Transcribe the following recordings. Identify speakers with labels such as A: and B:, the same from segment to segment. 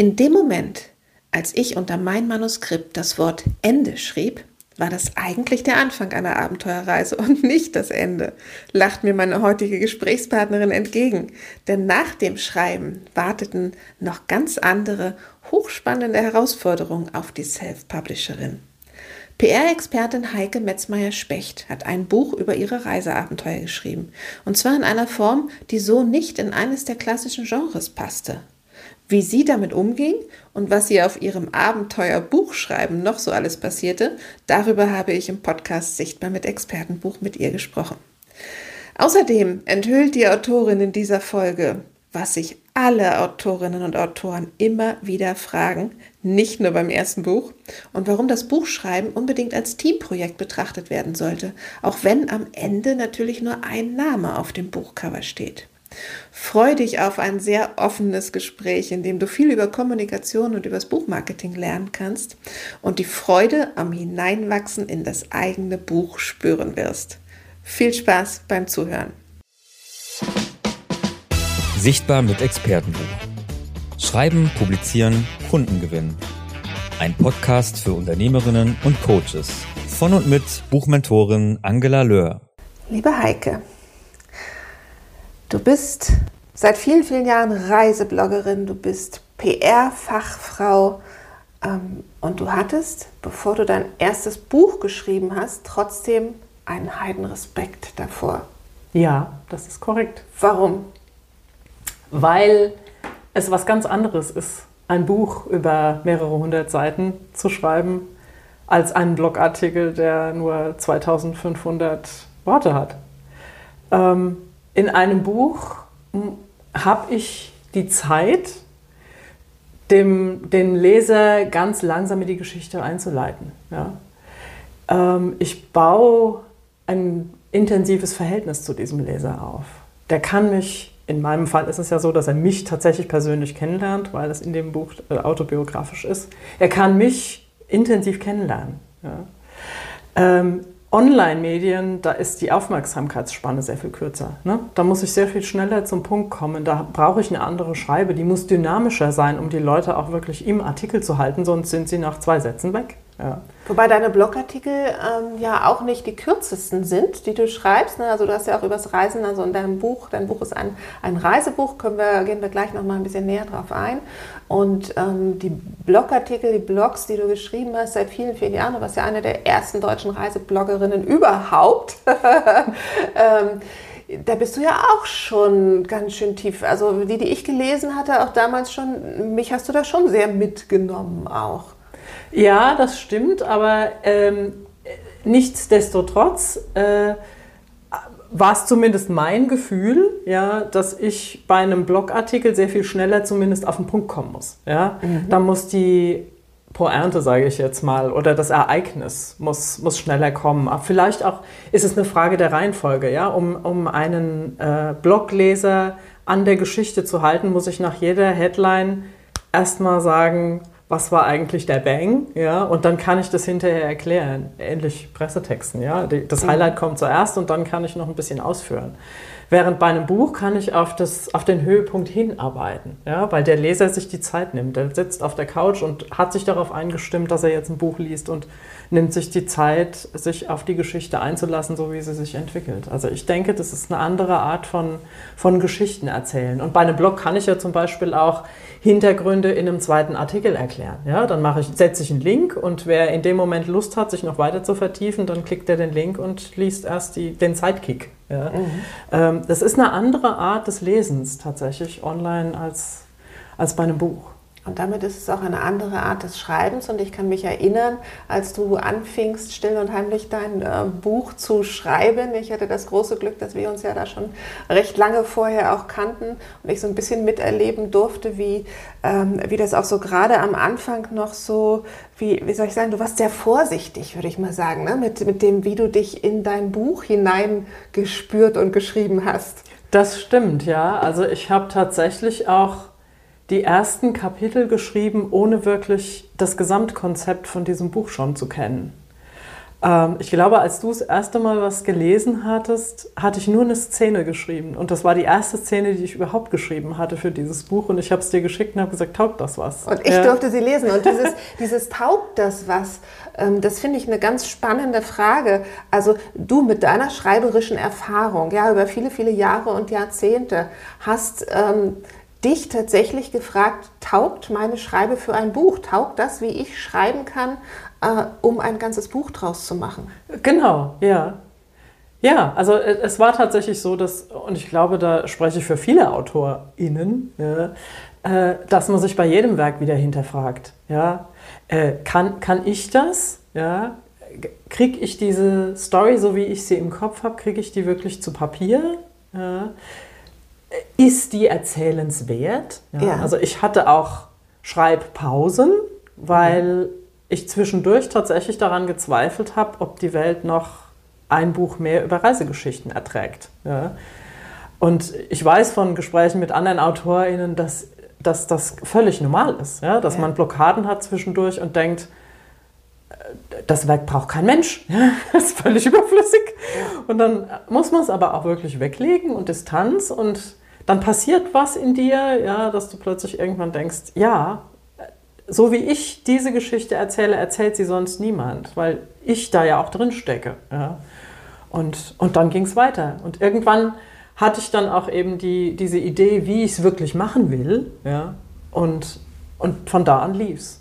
A: In dem Moment, als ich unter mein Manuskript das Wort Ende schrieb, war das eigentlich der Anfang einer Abenteuerreise und nicht das Ende, lacht mir meine heutige Gesprächspartnerin entgegen. Denn nach dem Schreiben warteten noch ganz andere, hochspannende Herausforderungen auf die Self-Publisherin. PR-Expertin Heike Metzmeier-Specht hat ein Buch über ihre Reiseabenteuer geschrieben. Und zwar in einer Form, die so nicht in eines der klassischen Genres passte. Wie sie damit umging und was ihr auf ihrem Abenteuer-Buchschreiben noch so alles passierte, darüber habe ich im Podcast Sichtbar mit Expertenbuch mit ihr gesprochen. Außerdem enthüllt die Autorin in dieser Folge, was sich alle Autorinnen und Autoren immer wieder fragen, nicht nur beim ersten Buch, und warum das Buchschreiben unbedingt als Teamprojekt betrachtet werden sollte, auch wenn am Ende natürlich nur ein Name auf dem Buchcover steht. Freu dich auf ein sehr offenes Gespräch, in dem du viel über Kommunikation und übers Buchmarketing lernen kannst und die Freude am Hineinwachsen in das eigene Buch spüren wirst. Viel Spaß beim Zuhören.
B: Sichtbar mit Expertenbuch. Schreiben, publizieren, Kunden gewinnen. Ein Podcast für Unternehmerinnen und Coaches. Von und mit Buchmentorin Angela Löhr.
A: Liebe Heike, du bist seit vielen, vielen Jahren Reisebloggerin, du bist PR-Fachfrau ähm, und du hattest, bevor du dein erstes Buch geschrieben hast, trotzdem einen Heidenrespekt davor.
C: Ja, das ist korrekt.
A: Warum?
C: Weil es was ganz anderes ist, ein Buch über mehrere hundert Seiten zu schreiben, als einen Blogartikel, der nur 2500 Worte hat. Ähm, in einem Buch habe ich die Zeit, dem, den Leser ganz langsam in die Geschichte einzuleiten. Ja? Ähm, ich baue ein intensives Verhältnis zu diesem Leser auf. Der kann mich in meinem Fall ist es ja so, dass er mich tatsächlich persönlich kennenlernt, weil es in dem Buch äh, autobiografisch ist. Er kann mich intensiv kennenlernen. Ja. Ähm, Online-Medien, da ist die Aufmerksamkeitsspanne sehr viel kürzer. Ne? Da muss ich sehr viel schneller zum Punkt kommen. Da brauche ich eine andere Schreibe. Die muss dynamischer sein, um die Leute auch wirklich im Artikel zu halten, sonst sind sie nach zwei Sätzen weg.
A: Ja. Wobei deine Blogartikel ähm, ja auch nicht die kürzesten sind, die du schreibst. Ne? Also du hast ja auch übers Reisen, also in deinem Buch, dein Buch ist ein, ein Reisebuch, können wir, gehen wir gleich noch mal ein bisschen näher drauf ein. Und ähm, die Blogartikel, die Blogs, die du geschrieben hast seit vielen, vielen Jahren, du warst ja eine der ersten deutschen Reisebloggerinnen überhaupt. ähm, da bist du ja auch schon ganz schön tief. Also die, die ich gelesen hatte, auch damals schon, mich hast du da schon sehr mitgenommen auch.
C: Ja, das stimmt, aber ähm, nichtsdestotrotz äh, war es zumindest mein Gefühl, ja, dass ich bei einem Blogartikel sehr viel schneller zumindest auf den Punkt kommen muss. Ja? Mhm. Da muss die Pointe, sage ich jetzt mal, oder das Ereignis muss, muss schneller kommen. Aber vielleicht auch ist es eine Frage der Reihenfolge. Ja? Um, um einen äh, Blogleser an der Geschichte zu halten, muss ich nach jeder Headline erstmal sagen, was war eigentlich der Bang, ja, und dann kann ich das hinterher erklären, ähnlich Pressetexten, ja, das mhm. Highlight kommt zuerst und dann kann ich noch ein bisschen ausführen. Während bei einem Buch kann ich auf, das, auf den Höhepunkt hinarbeiten, ja, weil der Leser sich die Zeit nimmt. Der sitzt auf der Couch und hat sich darauf eingestimmt, dass er jetzt ein Buch liest und nimmt sich die Zeit, sich auf die Geschichte einzulassen, so wie sie sich entwickelt. Also ich denke, das ist eine andere Art von, von Geschichten erzählen. Und bei einem Blog kann ich ja zum Beispiel auch Hintergründe in einem zweiten Artikel erklären. Ja, dann mache ich, setze ich einen Link und wer in dem Moment Lust hat, sich noch weiter zu vertiefen, dann klickt er den Link und liest erst die, den Sidekick. Ja. Mhm. Ähm, das ist eine andere Art des Lesens tatsächlich online als, als bei einem Buch.
A: Und damit ist es auch eine andere Art des Schreibens. Und ich kann mich erinnern, als du anfingst, still und heimlich dein äh, Buch zu schreiben. Ich hatte das große Glück, dass wir uns ja da schon recht lange vorher auch kannten und ich so ein bisschen miterleben durfte, wie, ähm, wie das auch so gerade am Anfang noch so, wie, wie soll ich sagen, du warst sehr vorsichtig, würde ich mal sagen, ne? mit, mit dem, wie du dich in dein Buch hineingespürt und geschrieben hast.
C: Das stimmt, ja. Also ich habe tatsächlich auch die ersten Kapitel geschrieben, ohne wirklich das Gesamtkonzept von diesem Buch schon zu kennen. Ähm, ich glaube, als du das erste Mal was gelesen hattest, hatte ich nur eine Szene geschrieben. Und das war die erste Szene, die ich überhaupt geschrieben hatte für dieses Buch. Und ich habe es dir geschickt und habe gesagt, taugt das was?
A: Und ich ja. durfte sie lesen. Und dieses, dieses taugt das was, ähm, das finde ich eine ganz spannende Frage. Also du mit deiner schreiberischen Erfahrung, ja, über viele, viele Jahre und Jahrzehnte, hast... Ähm, dich tatsächlich gefragt, taugt meine Schreibe für ein Buch? Taugt das, wie ich schreiben kann, äh, um ein ganzes Buch draus zu machen.
C: Genau, ja. Ja, also äh, es war tatsächlich so, dass, und ich glaube, da spreche ich für viele AutorInnen, ja, äh, dass man sich bei jedem Werk wieder hinterfragt. Ja? Äh, kann, kann ich das? Ja? Kriege ich diese Story, so wie ich sie im Kopf habe, kriege ich die wirklich zu Papier? Ja? Ist die erzählenswert? Ja? ja? Also ich hatte auch Schreibpausen, weil ich zwischendurch tatsächlich daran gezweifelt habe, ob die Welt noch ein Buch mehr über Reisegeschichten erträgt. Ja. Und ich weiß von Gesprächen mit anderen AutorInnen, dass, dass das völlig normal ist, ja? dass ja. man Blockaden hat zwischendurch und denkt, äh, das Werk braucht kein Mensch. das ist völlig überflüssig. Ja. Und dann muss man es aber auch wirklich weglegen und Distanz und dann passiert was in dir, ja, dass du plötzlich irgendwann denkst, ja, so wie ich diese Geschichte erzähle, erzählt sie sonst niemand, weil ich da ja auch drin stecke. Ja. Und, und dann ging es weiter. Und irgendwann hatte ich dann auch eben die, diese Idee, wie ich es wirklich machen will. Ja. Und, und von da an lief es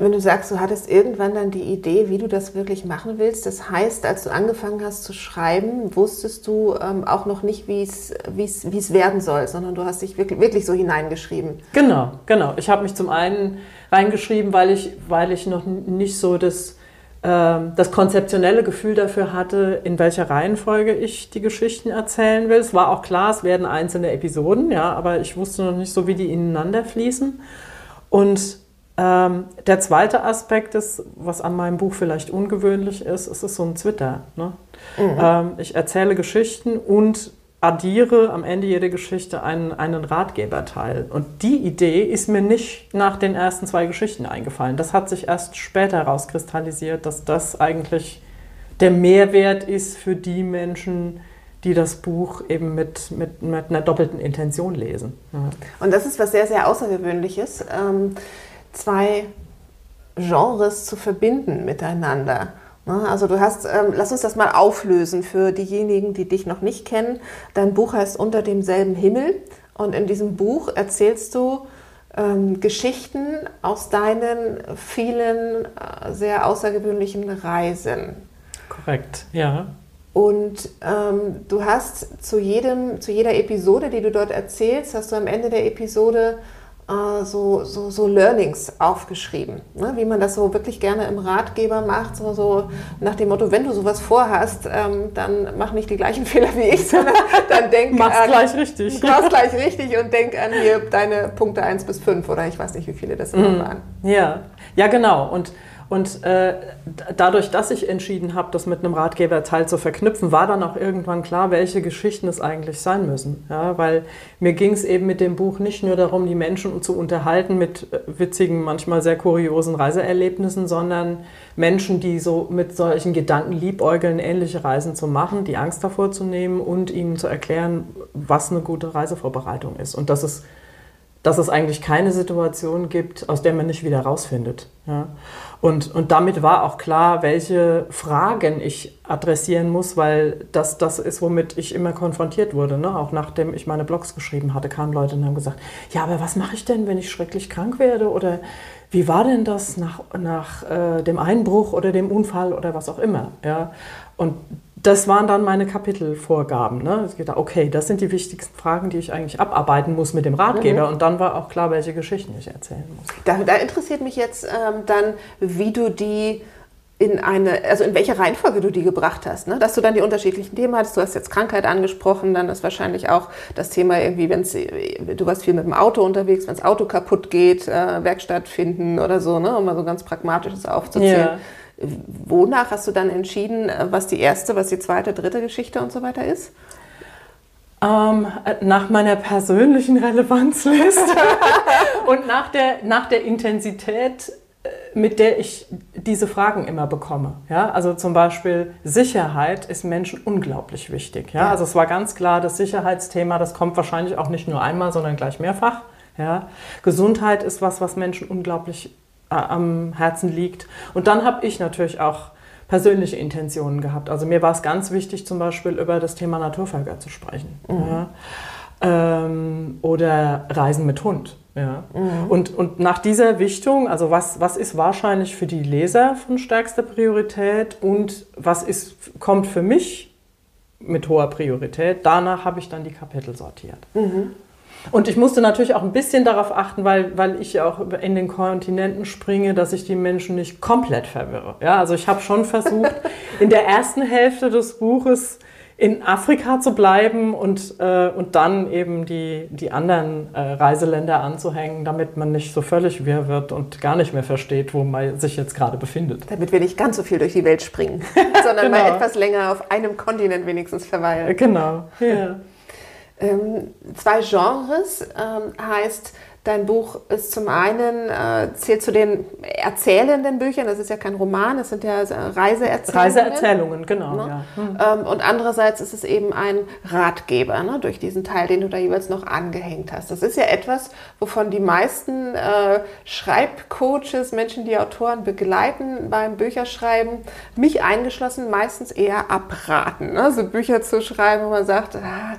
A: wenn du sagst, du hattest irgendwann dann die Idee, wie du das wirklich machen willst, das heißt, als du angefangen hast zu schreiben, wusstest du ähm, auch noch nicht, wie es werden soll, sondern du hast dich wirklich, wirklich so hineingeschrieben.
C: Genau, genau. Ich habe mich zum einen reingeschrieben, weil ich, weil ich noch nicht so das, äh, das konzeptionelle Gefühl dafür hatte, in welcher Reihenfolge ich die Geschichten erzählen will. Es war auch klar, es werden einzelne Episoden, ja, aber ich wusste noch nicht so, wie die ineinander fließen. Und ähm, der zweite Aspekt ist, was an meinem Buch vielleicht ungewöhnlich ist, es ist so ein Twitter. Ne? Mhm. Ähm, ich erzähle Geschichten und addiere am Ende jeder Geschichte einen, einen Ratgeberteil. Und die Idee ist mir nicht nach den ersten zwei Geschichten eingefallen. Das hat sich erst später herauskristallisiert, dass das eigentlich der Mehrwert ist für die Menschen, die das Buch eben mit, mit, mit einer doppelten Intention lesen. Ja.
A: Und das ist was sehr, sehr Außergewöhnliches. Ähm zwei Genres zu verbinden miteinander. Ne, also du hast, ähm, lass uns das mal auflösen für diejenigen, die dich noch nicht kennen. Dein Buch heißt Unter demselben Himmel und in diesem Buch erzählst du ähm, Geschichten aus deinen vielen äh, sehr außergewöhnlichen Reisen.
C: Korrekt, ja.
A: Und ähm, du hast zu, jedem, zu jeder Episode, die du dort erzählst, hast du am Ende der Episode äh, so, so, so Learnings aufgeschrieben, ne? wie man das so wirklich gerne im Ratgeber macht, so, so nach dem Motto, wenn du sowas vorhast, ähm, dann mach nicht die gleichen Fehler wie ich, sondern dann denk
C: Mach's an, gleich richtig.
A: Mach's gleich richtig und denk an hier deine Punkte 1 bis 5 oder ich weiß nicht, wie viele das immer mm. waren.
C: Ja, ja genau und und äh, dadurch, dass ich entschieden habe, das mit einem Ratgeberteil zu verknüpfen, war dann auch irgendwann klar, welche Geschichten es eigentlich sein müssen. Ja, weil mir ging es eben mit dem Buch nicht nur darum, die Menschen zu unterhalten mit äh, witzigen, manchmal sehr kuriosen Reiseerlebnissen, sondern Menschen, die so mit solchen Gedanken liebäugeln, ähnliche Reisen zu machen, die Angst davor zu nehmen und ihnen zu erklären, was eine gute Reisevorbereitung ist. Und dass es dass es eigentlich keine Situation gibt, aus der man nicht wieder rausfindet. Ja. Und, und damit war auch klar, welche Fragen ich adressieren muss, weil das das ist, womit ich immer konfrontiert wurde. Ne? Auch nachdem ich meine Blogs geschrieben hatte, kamen Leute und haben gesagt, ja, aber was mache ich denn, wenn ich schrecklich krank werde? Oder wie war denn das nach, nach äh, dem Einbruch oder dem Unfall oder was auch immer? Ja? Und das waren dann meine Kapitelvorgaben. Ne? Ich dachte, okay, das sind die wichtigsten Fragen, die ich eigentlich abarbeiten muss mit dem Ratgeber. Mhm. Und dann war auch klar, welche Geschichten ich erzählen muss.
A: Da, da interessiert mich jetzt ähm, dann, wie du die in eine, also in welche Reihenfolge du die gebracht hast, ne? dass du dann die unterschiedlichen Themen hattest. Du hast jetzt Krankheit angesprochen, dann ist wahrscheinlich auch das Thema irgendwie, wenn du warst viel mit dem Auto unterwegs, wenn das Auto kaputt geht, äh, Werkstatt finden oder so, ne? um mal so ganz pragmatisches aufzuzählen. Ja. Wonach hast du dann entschieden, was die erste, was die zweite, dritte Geschichte und so weiter ist?
C: Ähm, nach meiner persönlichen Relevanzliste und nach der, nach der Intensität, äh, mit der ich diese Fragen immer bekomme. Ja? Also zum Beispiel Sicherheit ist Menschen unglaublich wichtig. Ja? ja? Also es war ganz klar, das Sicherheitsthema, das kommt wahrscheinlich auch nicht nur einmal, sondern gleich mehrfach. Ja? Gesundheit ist was, was Menschen unglaublich äh, am Herzen liegt. Und dann habe ich natürlich auch persönliche Intentionen gehabt. Also mir war es ganz wichtig, zum Beispiel über das Thema Naturvölker zu sprechen. Mhm. Ja? Ähm, oder Reisen mit Hund. Ja. Mhm. Und, und nach dieser Wichtung, also was, was ist wahrscheinlich für die Leser von stärkster Priorität und was ist, kommt für mich mit hoher Priorität, danach habe ich dann die Kapitel sortiert. Mhm. Und ich musste natürlich auch ein bisschen darauf achten, weil, weil ich ja auch in den Kontinenten springe, dass ich die Menschen nicht komplett verwirre. Ja, also ich habe schon versucht, in der ersten Hälfte des Buches in Afrika zu bleiben und, äh, und dann eben die, die anderen äh, Reiseländer anzuhängen, damit man nicht so völlig wirr wird und gar nicht mehr versteht, wo man sich jetzt gerade befindet.
A: Damit wir nicht ganz so viel durch die Welt springen, sondern genau. mal etwas länger auf einem Kontinent wenigstens verweilen.
C: Genau. Ja.
A: Ähm, zwei Genres ähm, heißt Dein Buch ist zum einen, äh, zählt zu den erzählenden Büchern, das ist ja kein Roman, das sind ja Reiseerzählungen.
C: Reiseerzählungen, genau.
A: Ne? Ja. Hm. Ähm, und andererseits ist es eben ein Ratgeber, ne, durch diesen Teil, den du da jeweils noch angehängt hast. Das ist ja etwas, wovon die meisten äh, Schreibcoaches, Menschen, die Autoren begleiten beim Bücherschreiben, mich eingeschlossen, meistens eher abraten. Ne? So Bücher zu schreiben, wo man sagt, ah,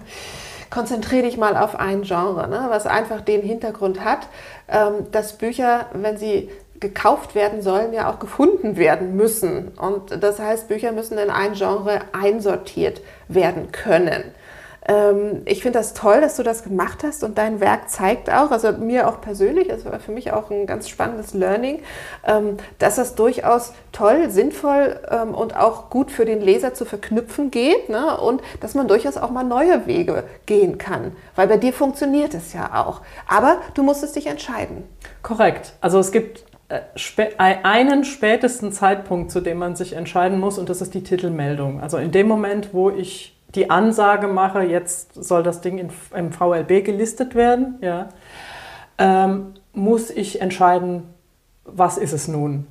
A: konzentriere dich mal auf ein Genre, ne, was einfach den Hintergrund hat, ähm, dass Bücher, wenn sie gekauft werden sollen, ja auch gefunden werden müssen. Und das heißt, Bücher müssen in ein Genre einsortiert werden können. Ähm, ich finde das toll, dass du das gemacht hast und dein Werk zeigt auch, also mir auch persönlich, das war für mich auch ein ganz spannendes Learning, ähm, dass das durchaus toll, sinnvoll ähm, und auch gut für den Leser zu verknüpfen geht ne? und dass man durchaus auch mal neue Wege gehen kann, weil bei dir funktioniert es ja auch. Aber du musstest dich entscheiden.
C: Korrekt. Also es gibt äh, einen spätesten Zeitpunkt, zu dem man sich entscheiden muss, und das ist die Titelmeldung. Also in dem Moment, wo ich die Ansage mache, jetzt soll das Ding in, im VLB gelistet werden, ja, ähm, muss ich entscheiden, was ist es nun?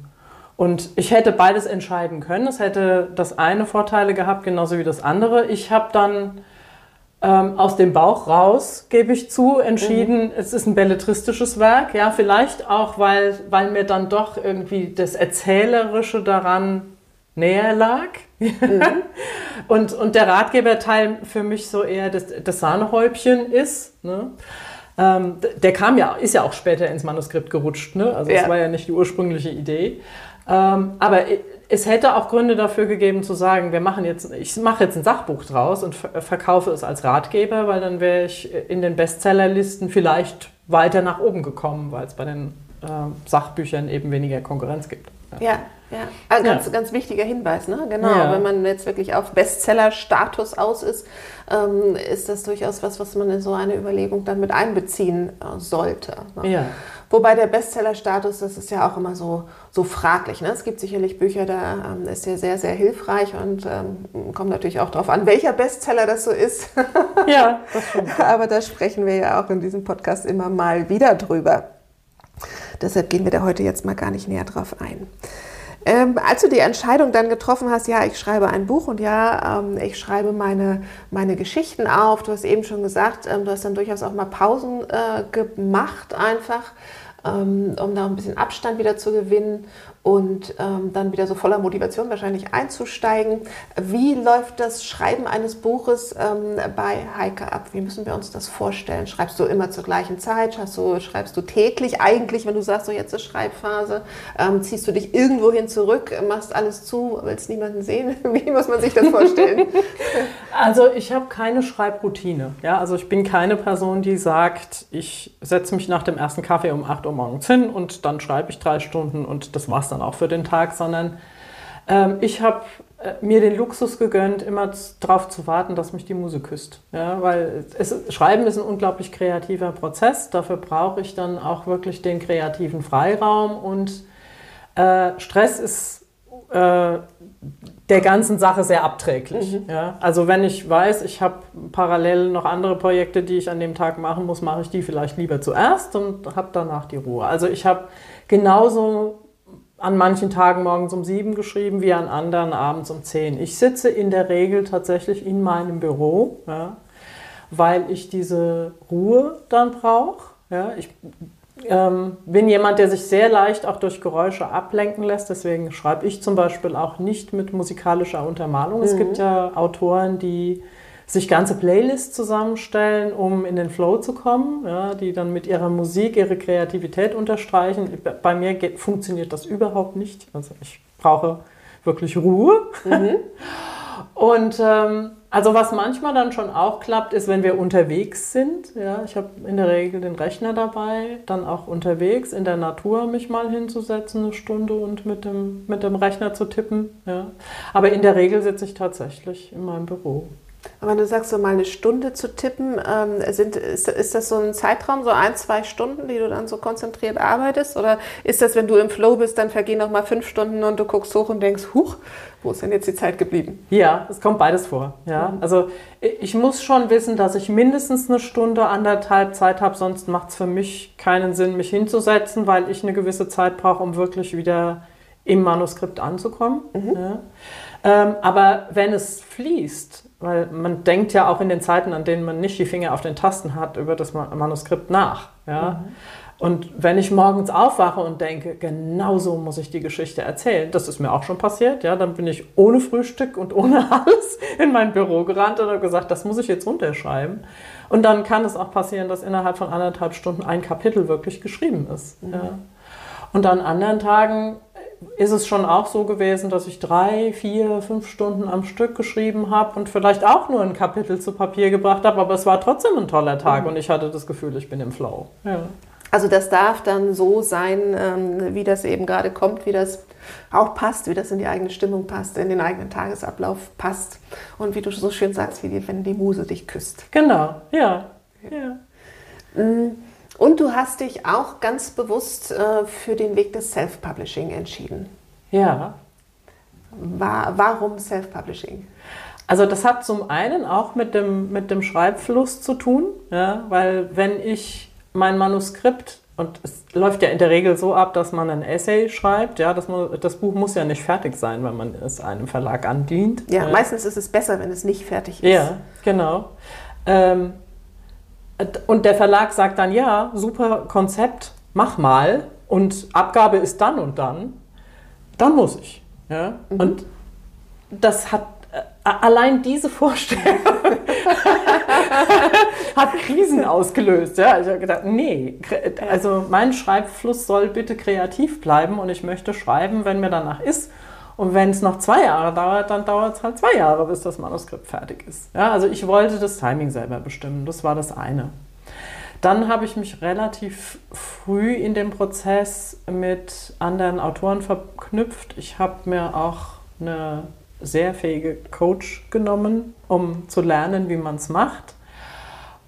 C: Und ich hätte beides entscheiden können. Es hätte das eine Vorteile gehabt, genauso wie das andere. Ich habe dann ähm, aus dem Bauch raus, gebe ich zu, entschieden, mhm. es ist ein belletristisches Werk. Ja, vielleicht auch, weil, weil mir dann doch irgendwie das Erzählerische daran näher lag. Mhm. und, und der Ratgeberteil für mich so eher das, das Sahnehäubchen ist. Ne? Ähm, der kam ja, ist ja auch später ins Manuskript gerutscht. Ne? Also ja. das war ja nicht die ursprüngliche Idee. Ähm, aber es hätte auch Gründe dafür gegeben zu sagen, wir machen jetzt, ich mache jetzt ein Sachbuch draus und verkaufe es als Ratgeber, weil dann wäre ich in den Bestsellerlisten vielleicht weiter nach oben gekommen, weil es bei den äh, Sachbüchern eben weniger Konkurrenz gibt.
A: Ja, ja. Ah, ganz, ja. ganz wichtiger Hinweis, ne? Genau. Ja. Wenn man jetzt wirklich auf Bestseller-Status aus ist, ähm, ist das durchaus was, was man in so eine Überlegung dann mit einbeziehen äh, sollte. Ne? Ja. Wobei der Bestseller-Status, das ist ja auch immer so, so fraglich. Ne? Es gibt sicherlich Bücher, da ähm, ist der sehr, sehr hilfreich und ähm, kommt natürlich auch darauf an, welcher Bestseller das so ist. ja, das stimmt. Aber da sprechen wir ja auch in diesem Podcast immer mal wieder drüber. Deshalb gehen wir da heute jetzt mal gar nicht näher drauf ein. Ähm, als du die Entscheidung dann getroffen hast, ja, ich schreibe ein Buch und ja, ähm, ich schreibe meine, meine Geschichten auf, du hast eben schon gesagt, ähm, du hast dann durchaus auch mal Pausen äh, gemacht einfach, ähm, um da ein bisschen Abstand wieder zu gewinnen und ähm, dann wieder so voller Motivation wahrscheinlich einzusteigen. Wie läuft das Schreiben eines Buches ähm, bei Heike ab? Wie müssen wir uns das vorstellen? Schreibst du immer zur gleichen Zeit? Hast du, schreibst du täglich eigentlich, wenn du sagst, so jetzt ist Schreibphase? Ähm, ziehst du dich irgendwohin zurück, machst alles zu, willst niemanden sehen? Wie muss man sich das vorstellen?
C: also ich habe keine Schreibroutine. Ja? Also ich bin keine Person, die sagt, ich setze mich nach dem ersten Kaffee um 8 Uhr morgens hin und dann schreibe ich drei Stunden und das war's dann auch für den Tag, sondern ähm, ich habe äh, mir den Luxus gegönnt, immer darauf zu warten, dass mich die Muse küsst. Ja, weil es, Schreiben ist ein unglaublich kreativer Prozess. Dafür brauche ich dann auch wirklich den kreativen Freiraum und äh, Stress ist äh, der ganzen Sache sehr abträglich. Mhm. Ja? Also wenn ich weiß, ich habe parallel noch andere Projekte, die ich an dem Tag machen muss, mache ich die vielleicht lieber zuerst und habe danach die Ruhe. Also ich habe genauso an manchen Tagen morgens um sieben geschrieben, wie an anderen abends um zehn. Ich sitze in der Regel tatsächlich in meinem Büro, ja, weil ich diese Ruhe dann brauche. Ja. Ich ähm, bin jemand, der sich sehr leicht auch durch Geräusche ablenken lässt. Deswegen schreibe ich zum Beispiel auch nicht mit musikalischer Untermalung. Mhm. Es gibt ja Autoren, die sich ganze Playlists zusammenstellen, um in den Flow zu kommen, ja, die dann mit ihrer Musik ihre Kreativität unterstreichen. Bei mir geht, funktioniert das überhaupt nicht. Also ich brauche wirklich Ruhe. Mhm. Und ähm, also was manchmal dann schon auch klappt, ist, wenn wir unterwegs sind. Ja, ich habe in der Regel den Rechner dabei, dann auch unterwegs in der Natur mich mal hinzusetzen, eine Stunde und mit dem, mit dem Rechner zu tippen. Ja. Aber in der Regel sitze ich tatsächlich in meinem Büro.
A: Aber du sagst so mal eine Stunde zu tippen, ähm, sind, ist, ist das so ein Zeitraum, so ein, zwei Stunden, die du dann so konzentriert arbeitest? Oder ist das, wenn du im Flow bist, dann vergehen noch mal fünf Stunden und du guckst hoch und denkst, huch, wo ist denn jetzt die Zeit geblieben?
C: Ja, es kommt beides vor. Ja? Mhm. Also ich muss schon wissen, dass ich mindestens eine Stunde, anderthalb Zeit habe, sonst macht es für mich keinen Sinn, mich hinzusetzen, weil ich eine gewisse Zeit brauche, um wirklich wieder im Manuskript anzukommen. Mhm. Ja? Ähm, aber wenn es fließt, weil man denkt ja auch in den Zeiten, an denen man nicht die Finger auf den Tasten hat, über das Manuskript nach. Ja? Mhm. Und wenn ich morgens aufwache und denke, genau so muss ich die Geschichte erzählen, das ist mir auch schon passiert, ja, dann bin ich ohne Frühstück und ohne alles in mein Büro gerannt und habe gesagt, das muss ich jetzt runterschreiben. Und dann kann es auch passieren, dass innerhalb von anderthalb Stunden ein Kapitel wirklich geschrieben ist. Mhm. Ja. Und an anderen Tagen ist es schon auch so gewesen, dass ich drei, vier, fünf Stunden am Stück geschrieben habe und vielleicht auch nur ein Kapitel zu Papier gebracht habe, aber es war trotzdem ein toller Tag mhm. und ich hatte das Gefühl, ich bin im Flow. Ja.
A: Also das darf dann so sein, ähm, wie das eben gerade kommt, wie das auch passt, wie das in die eigene Stimmung passt, in den eigenen Tagesablauf passt und wie du so schön sagst, wie die, wenn die Muse dich küsst.
C: Genau, ja. ja.
A: Mm. Und du hast dich auch ganz bewusst äh, für den Weg des Self-Publishing entschieden.
C: Ja.
A: War, warum Self-Publishing?
C: Also das hat zum einen auch mit dem, mit dem Schreibfluss zu tun, ja, weil wenn ich mein Manuskript, und es läuft ja in der Regel so ab, dass man ein Essay schreibt, ja, das, das Buch muss ja nicht fertig sein, wenn man es einem Verlag andient.
A: Ja, ja. meistens ist es besser, wenn es nicht fertig ist.
C: Ja, genau. Ähm, und der Verlag sagt dann, ja, super Konzept, mach mal. Und Abgabe ist dann und dann. Dann muss ich. Ja? Mhm. Und das hat äh, allein diese Vorstellung hat Krisen ausgelöst. Ja? Ich habe gedacht, nee, also mein Schreibfluss soll bitte kreativ bleiben und ich möchte schreiben, wenn mir danach ist. Und wenn es noch zwei Jahre dauert, dann dauert es halt zwei Jahre, bis das Manuskript fertig ist. Ja, also ich wollte das Timing selber bestimmen. Das war das eine. Dann habe ich mich relativ früh in dem Prozess mit anderen Autoren verknüpft. Ich habe mir auch eine sehr fähige Coach genommen, um zu lernen, wie man es macht.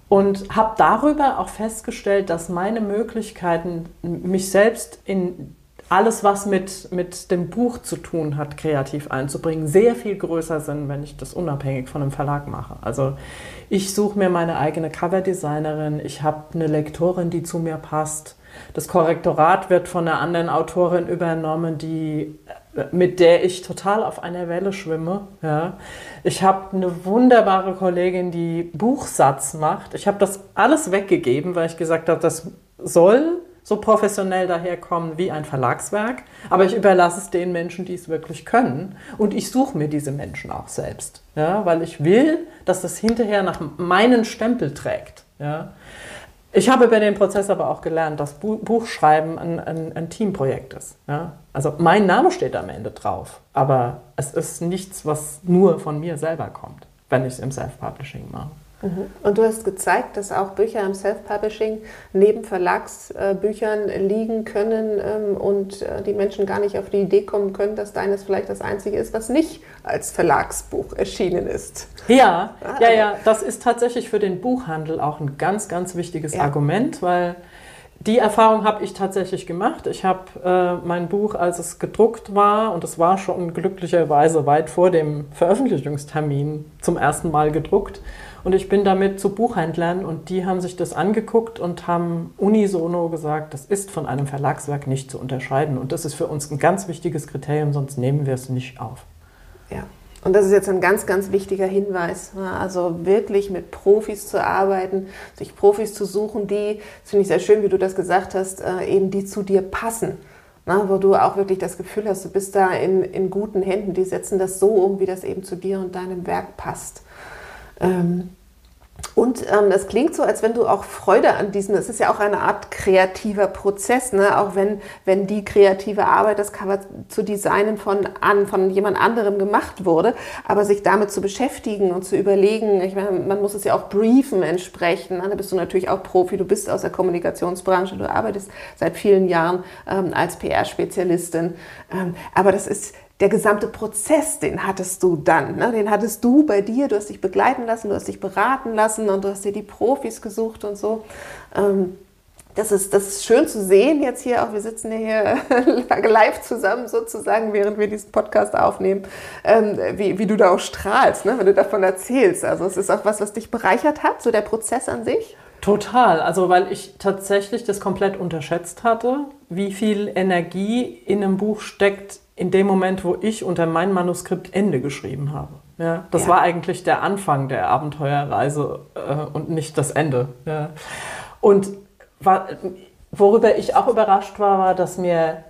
C: Und habe darüber auch festgestellt, dass meine Möglichkeiten, mich selbst in alles, was mit, mit dem Buch zu tun hat, kreativ einzubringen, sehr viel größer sind, wenn ich das unabhängig von einem Verlag mache. Also ich suche mir meine eigene Coverdesignerin, ich habe eine Lektorin, die zu mir passt. Das Korrektorat wird von einer anderen Autorin übernommen, die, mit der ich total auf einer Welle schwimme. Ja. Ich habe eine wunderbare Kollegin, die Buchsatz macht. Ich habe das alles weggegeben, weil ich gesagt habe, das soll so professionell daherkommen wie ein Verlagswerk, aber ich überlasse es den Menschen, die es wirklich können und ich suche mir diese Menschen auch selbst, ja, weil ich will, dass das hinterher nach meinen Stempel trägt. Ja. Ich habe über den Prozess aber auch gelernt, dass Buchschreiben ein, ein, ein Teamprojekt ist. Ja. Also mein Name steht am Ende drauf, aber es ist nichts, was nur von mir selber kommt, wenn ich es im Self-Publishing mache.
A: Mhm. Und du hast gezeigt, dass auch Bücher im Self-Publishing neben Verlagsbüchern liegen können ähm, und äh, die Menschen gar nicht auf die Idee kommen können, dass deines vielleicht das einzige ist, was nicht als Verlagsbuch erschienen ist.
C: Ja, ah, ja, ja, das ist tatsächlich für den Buchhandel auch ein ganz, ganz wichtiges ja. Argument, weil die Erfahrung habe ich tatsächlich gemacht. Ich habe äh, mein Buch, als es gedruckt war, und es war schon glücklicherweise weit vor dem Veröffentlichungstermin zum ersten Mal gedruckt, Und ich bin damit zu Buchhändlern und die haben sich das angeguckt und haben unisono gesagt, das ist von einem Verlagswerk nicht zu unterscheiden. Und das ist für uns ein ganz wichtiges Kriterium, sonst nehmen wir es nicht auf.
A: Ja. Und das ist jetzt ein ganz, ganz wichtiger Hinweis. Also wirklich mit Profis zu arbeiten, sich Profis zu suchen, die, das finde ich sehr schön, wie du das gesagt hast, äh, eben die zu dir passen. Na, wo du auch wirklich das Gefühl hast, du bist da in, in guten Händen, die setzen das so um, wie das eben zu dir und deinem Werk passt. Ähm, und ähm, es klingt so, als wenn du auch Freude an diesem, es ist ja auch eine Art kreativer Prozess, ne? auch wenn, wenn die kreative Arbeit, das Cover zu designen von, an, von jemand anderem gemacht wurde, aber sich damit zu beschäftigen und zu überlegen, ich meine, man muss es ja auch briefen entsprechend, ne? da bist du natürlich auch Profi, du bist aus der Kommunikationsbranche, du arbeitest seit vielen Jahren ähm, als PR-Spezialistin, ähm, aber das ist, der gesamte Prozess, den hattest du dann. Ne? Den hattest du bei dir, du hast dich begleiten lassen, du hast dich beraten lassen und du hast dir die Profis gesucht und so. Ähm, das ist, das ist schön zu sehen jetzt hier auch. Wir sitzen ja hier live zusammen sozusagen, während wir diesen Podcast aufnehmen, ähm, wie, wie du da auch strahlst, ne? wenn du davon erzählst. Also es ist auch was, was dich bereichert hat, so der Prozess an sich.
C: Total, also weil ich tatsächlich das komplett unterschätzt hatte, wie viel Energie in einem Buch steckt, in dem Moment, wo ich unter mein Manuskript Ende geschrieben habe. Ja, das ja. war eigentlich der Anfang der Abenteuerreise äh, und nicht das Ende. Ja. Und war, worüber ich auch überrascht war, war, dass mir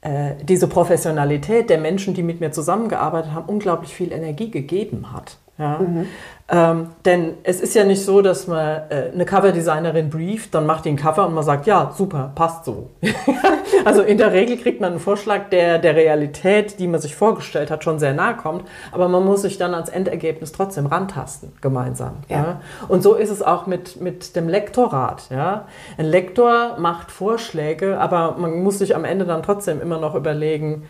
C: äh, diese Professionalität der Menschen, die mit mir zusammengearbeitet haben, unglaublich viel Energie gegeben hat. Ja? Mhm. Ähm, denn es ist ja nicht so, dass man äh, eine Coverdesignerin brieft, dann macht die ein Cover und man sagt, ja, super, passt so. also in der Regel kriegt man einen Vorschlag, der der Realität, die man sich vorgestellt hat, schon sehr nahe kommt, aber man muss sich dann ans Endergebnis trotzdem rantasten, gemeinsam. Ja. ja? Und so ist es auch mit, mit dem Lektorat. Ja? Ein Lektor macht Vorschläge, aber man muss sich am Ende dann trotzdem immer noch überlegen,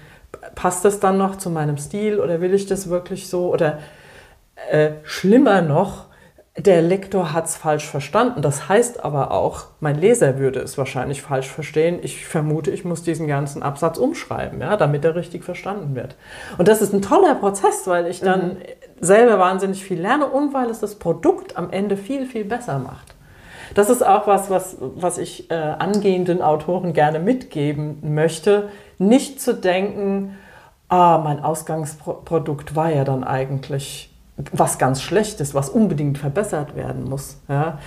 C: passt das dann noch zu meinem Stil oder will ich das wirklich so oder äh, schlimmer noch, der Lektor hat es falsch verstanden. Das heißt aber auch, mein Leser würde es wahrscheinlich falsch verstehen. Ich vermute, ich muss diesen ganzen Absatz umschreiben, ja, damit er richtig verstanden wird. Und das ist ein toller Prozess, weil ich dann mhm. selber wahnsinnig viel lerne und weil es das Produkt am Ende viel, viel besser macht. Das ist auch was, was, was ich äh, angehenden Autoren gerne mitgeben möchte. Nicht zu denken, ah, mein Ausgangsprodukt war ja dann eigentlich was ganz Schlechtes, was unbedingt verbessert werden muss. Ja.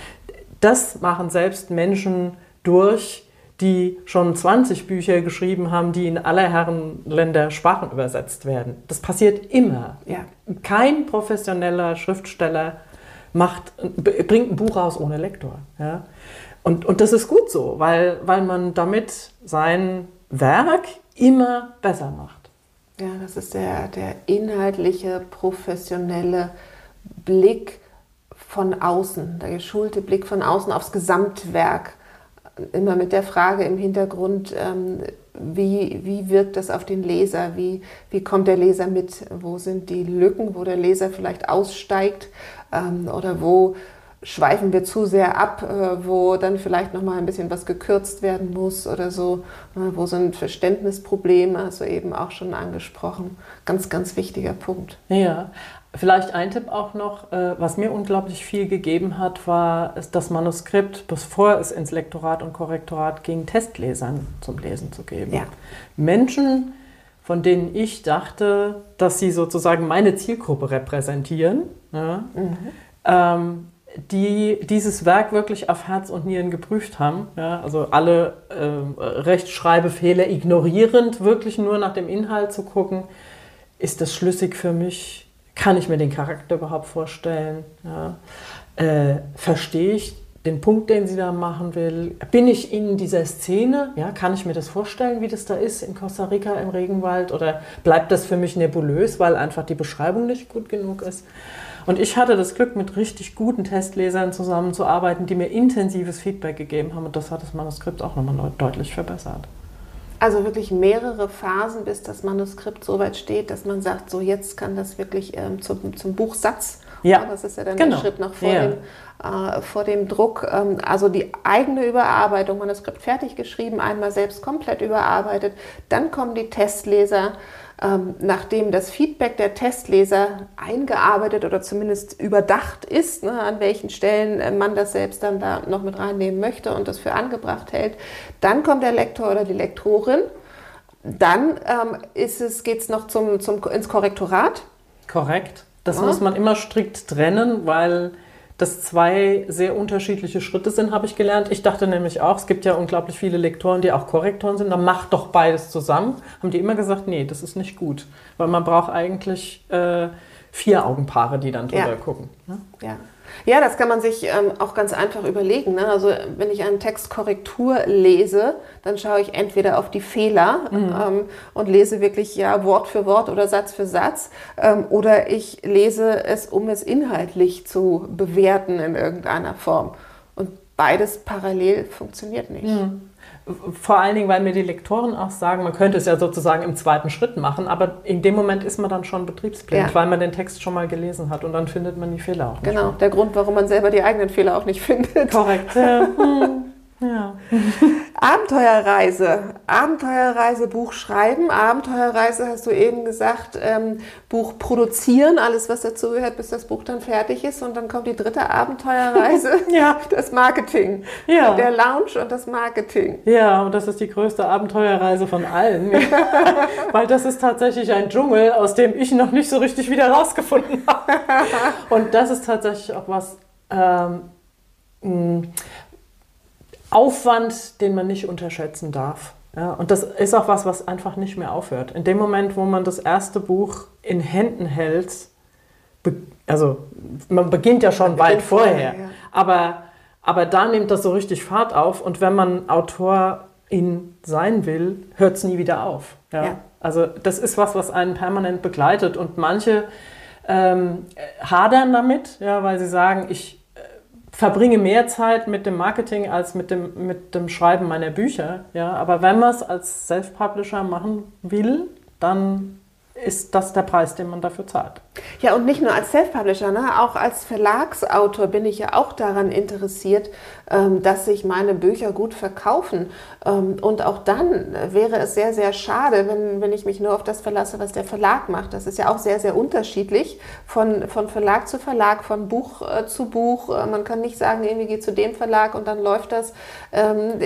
C: Das machen selbst Menschen durch, die schon 20 Bücher geschrieben haben, die in aller Herren Länder Sprachen übersetzt werden. Das passiert immer. Ja. Kein professioneller Schriftsteller macht, bringt ein Buch raus ohne Lektor. Ja. Und, und das ist gut so, weil, weil man damit sein Werk immer besser macht.
A: Ja, das ist der, der inhaltliche, professionelle Blick von außen, der geschulte Blick von außen aufs Gesamtwerk. Immer mit der Frage im Hintergrund, ähm, wie, wie wirkt das auf den Leser? Wie, wie kommt der Leser mit? Wo sind die Lücken, wo der Leser vielleicht aussteigt? Ähm, oder wo schweifen wir zu sehr ab, äh, wo dann vielleicht noch mal ein bisschen was gekürzt werden muss oder so, ne, wo sind Verständnisprobleme, also eben auch schon angesprochen. Ganz, ganz wichtiger Punkt.
C: Ja, vielleicht ein Tipp auch noch, äh, was mir unglaublich viel gegeben hat, war das Manuskript, bevor es ins Lektorat und Korrektorat ging, Testlesern zum Lesen zu geben. Ja. Menschen, von denen ich dachte, dass sie sozusagen meine Zielgruppe repräsentieren. Ja, mhm. ähm, die dieses Werk wirklich auf Herz und Nieren geprüft haben. Ja, also alle äh, Rechtschreibfehler ignorierend, wirklich nur nach dem Inhalt zu gucken. Ist das schlüssig für mich? Kann ich mir den Charakter überhaupt vorstellen? Ja, äh, Verstehe ich den Punkt, den sie da machen will? Bin ich in dieser Szene? Ja, kann ich mir das vorstellen, wie das da ist in Costa Rica im Regenwald? Oder bleibt das für mich nebulös, weil einfach die Beschreibung nicht gut genug ist? Und ich hatte das Glück, mit richtig guten Testlesern zusammenzuarbeiten, die mir intensives Feedback gegeben haben. Und das hat das Manuskript auch nochmal deutlich verbessert.
A: Also wirklich mehrere Phasen, bis das Manuskript so weit steht, dass man sagt, so jetzt kann das wirklich ähm, zum, zum Buchsatz Ja. Das ist ja dann genau. der Schritt noch vor, ja. dem, äh, vor dem Druck. Ähm, also die eigene Überarbeitung, Manuskript fertig geschrieben, einmal selbst komplett überarbeitet. Dann kommen die Testleser ähm, nachdem das Feedback der Testleser eingearbeitet oder zumindest überdacht ist, ne, an welchen Stellen äh, man das selbst dann da noch mit reinnehmen möchte und das für angebracht hält, dann kommt der Lektor oder die Lektorin. Dann ähm, geht es noch zum, zum, ins Korrektorat.
C: Korrekt. Das ja. muss man immer strikt trennen, weil das zwei sehr unterschiedliche Schritte sind, habe ich gelernt. Ich dachte nämlich auch, es gibt ja unglaublich viele Lektoren, die auch Korrektoren sind. Dann macht doch beides zusammen. Haben die immer gesagt, nee, das ist nicht gut. Weil man braucht eigentlich äh, vier Augenpaare, die dann drüber
A: ja.
C: gucken.
A: Ne? Ja. Ja, das kann man sich ähm, auch ganz einfach überlegen. Ne? Also wenn ich einen Text Korrektur lese, dann schaue ich entweder auf die Fehler mhm. ähm, und lese wirklich ja Wort für Wort oder Satz für Satz, ähm, oder ich lese es, um es inhaltlich zu bewerten in irgendeiner Form. Und beides parallel funktioniert nicht. Mhm.
C: Vor allen Dingen, weil mir die Lektoren auch sagen, man könnte es ja sozusagen im zweiten Schritt machen, aber in dem Moment ist man dann schon betriebsblind, ja. weil man den Text schon mal gelesen hat und dann findet man die Fehler auch
A: nicht. Genau, mehr. der Grund, warum man selber die eigenen Fehler auch nicht findet.
C: Korrekt. Ja.
A: Abenteuerreise. Abenteuerreise, Buch schreiben. Abenteuerreise hast du eben gesagt, ähm, Buch produzieren, alles was dazu gehört, bis das Buch dann fertig ist. Und dann kommt die dritte Abenteuerreise, ja. das Marketing. Ja. Der Lounge und das Marketing.
C: Ja, und das ist die größte Abenteuerreise von allen. Weil das ist tatsächlich ein Dschungel, aus dem ich noch nicht so richtig wieder rausgefunden habe. Und das ist tatsächlich auch was. Ähm, Aufwand, den man nicht unterschätzen darf. Ja, und das ist auch was, was einfach nicht mehr aufhört. In dem Moment, wo man das erste Buch in Händen hält, also man beginnt ja schon weit vorher, ja. aber, aber da nimmt das so richtig Fahrt auf und wenn man Autorin sein will, hört es nie wieder auf. Ja? ja? Also das ist was, was einen permanent begleitet und manche ähm, hadern damit, ja, weil sie sagen, ich, verbringe mehr Zeit mit dem Marketing als mit dem, mit dem Schreiben meiner Bücher. Ja? Aber wenn man es als Self-Publisher machen will, dann ist das der Preis, den man dafür zahlt.
A: Ja, und nicht nur als Self-Publisher, ne? auch als Verlagsautor bin ich ja auch daran interessiert, dass sich meine Bücher gut verkaufen. Ähm, und auch dann wäre es sehr, sehr schade, wenn, wenn ich mich nur auf das verlasse, was der Verlag macht. Das ist ja auch sehr, sehr unterschiedlich von, von Verlag zu Verlag, von Buch äh, zu Buch. Äh, man kann nicht sagen, irgendwie geht zu dem Verlag und dann läuft das. Ähm,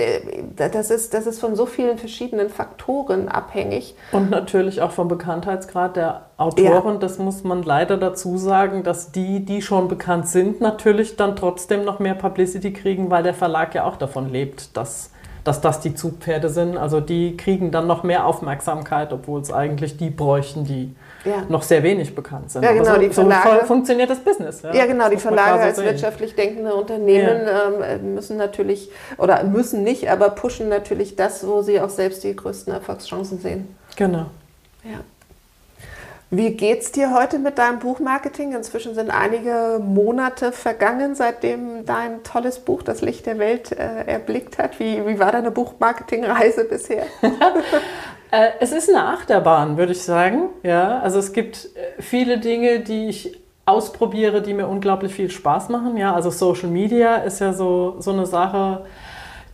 A: das, ist, das ist von so vielen verschiedenen Faktoren abhängig.
C: Und natürlich auch vom Bekanntheitsgrad der Autoren, ja. das muss man leider dazu sagen, dass die, die schon bekannt sind, natürlich dann trotzdem noch mehr Publicity kriegen, weil der Verlag ja auch davon lebt, dass, dass das die Zugpferde sind. Also die kriegen dann noch mehr Aufmerksamkeit, obwohl es eigentlich die bräuchten, die ja. noch sehr wenig bekannt sind.
A: Ja, genau, so, die Verlage,
C: so funktioniert das Business.
A: Ja, ja genau, die Verlage als wirtschaftlich denkende Unternehmen ähm, müssen natürlich, oder müssen nicht, aber pushen natürlich das, wo sie auch selbst die größten Erfolgschancen sehen.
C: Genau.
A: Ja. Wie geht's dir heute mit deinem Buchmarketing? Inzwischen sind einige Monate vergangen, seitdem dein tolles Buch das Licht der Welt äh, erblickt hat. Wie, wie war deine Buchmarketingreise bisher?
C: äh, es ist eine Achterbahn, würde ich sagen. Ja, also es gibt äh, viele Dinge, die ich ausprobiere, die mir unglaublich viel Spaß machen. Ja, also Social Media ist ja so, so eine Sache,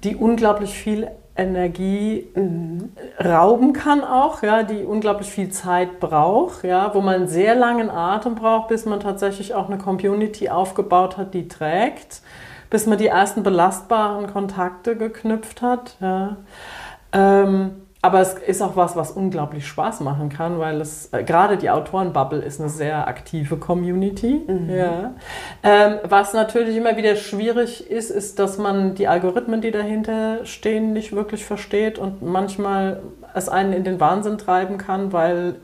C: die unglaublich viel Energie mhm. rauben kann auch, ja, die unglaublich viel Zeit braucht, ja, wo man sehr langen Atem braucht, bis man tatsächlich auch eine Community aufgebaut hat, die trägt, bis man die ersten belastbaren Kontakte geknüpft hat. Ja. Ähm, aber es ist auch was, was unglaublich Spaß machen kann, weil es äh, gerade die Autorenbubble ist eine sehr aktive Community. Mhm. Ja. Ähm, was natürlich immer wieder schwierig ist, ist, dass man die Algorithmen, die dahinter stehen, nicht wirklich versteht und manchmal es einen in den Wahnsinn treiben kann, weil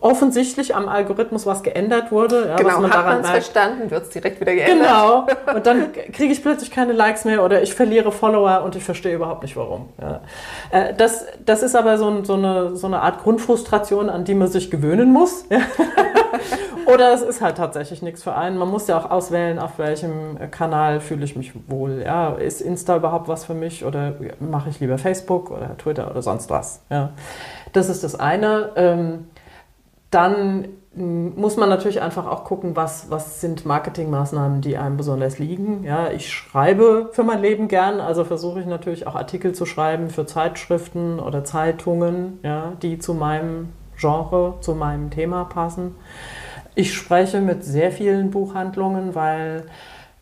C: offensichtlich am Algorithmus was geändert wurde.
A: Ja, genau, man hat man es verstanden, wird es direkt wieder geändert.
C: Genau, und dann kriege ich plötzlich keine Likes mehr oder ich verliere Follower und ich verstehe überhaupt nicht warum. Ja. Äh, das, das ist aber so, so, eine, so eine Art Grundfrustration, an die man sich gewöhnen muss. Ja. oder es ist halt tatsächlich nichts für einen. Man muss ja auch auswählen, auf welchem Kanal fühle ich mich wohl. Ja, ist Insta überhaupt was für mich oder mache ich lieber Facebook oder Twitter oder sonst was? Ja. Das ist das eine. Ähm, dann muss man natürlich einfach auch gucken, was, was sind Marketingmaßnahmen, die einem besonders liegen. Ja, ich schreibe für mein Leben gern, also versuche ich natürlich auch Artikel zu schreiben für Zeitschriften oder Zeitungen, ja, die zu meinem Genre, zu meinem Thema passen. Ich spreche mit sehr vielen Buchhandlungen, weil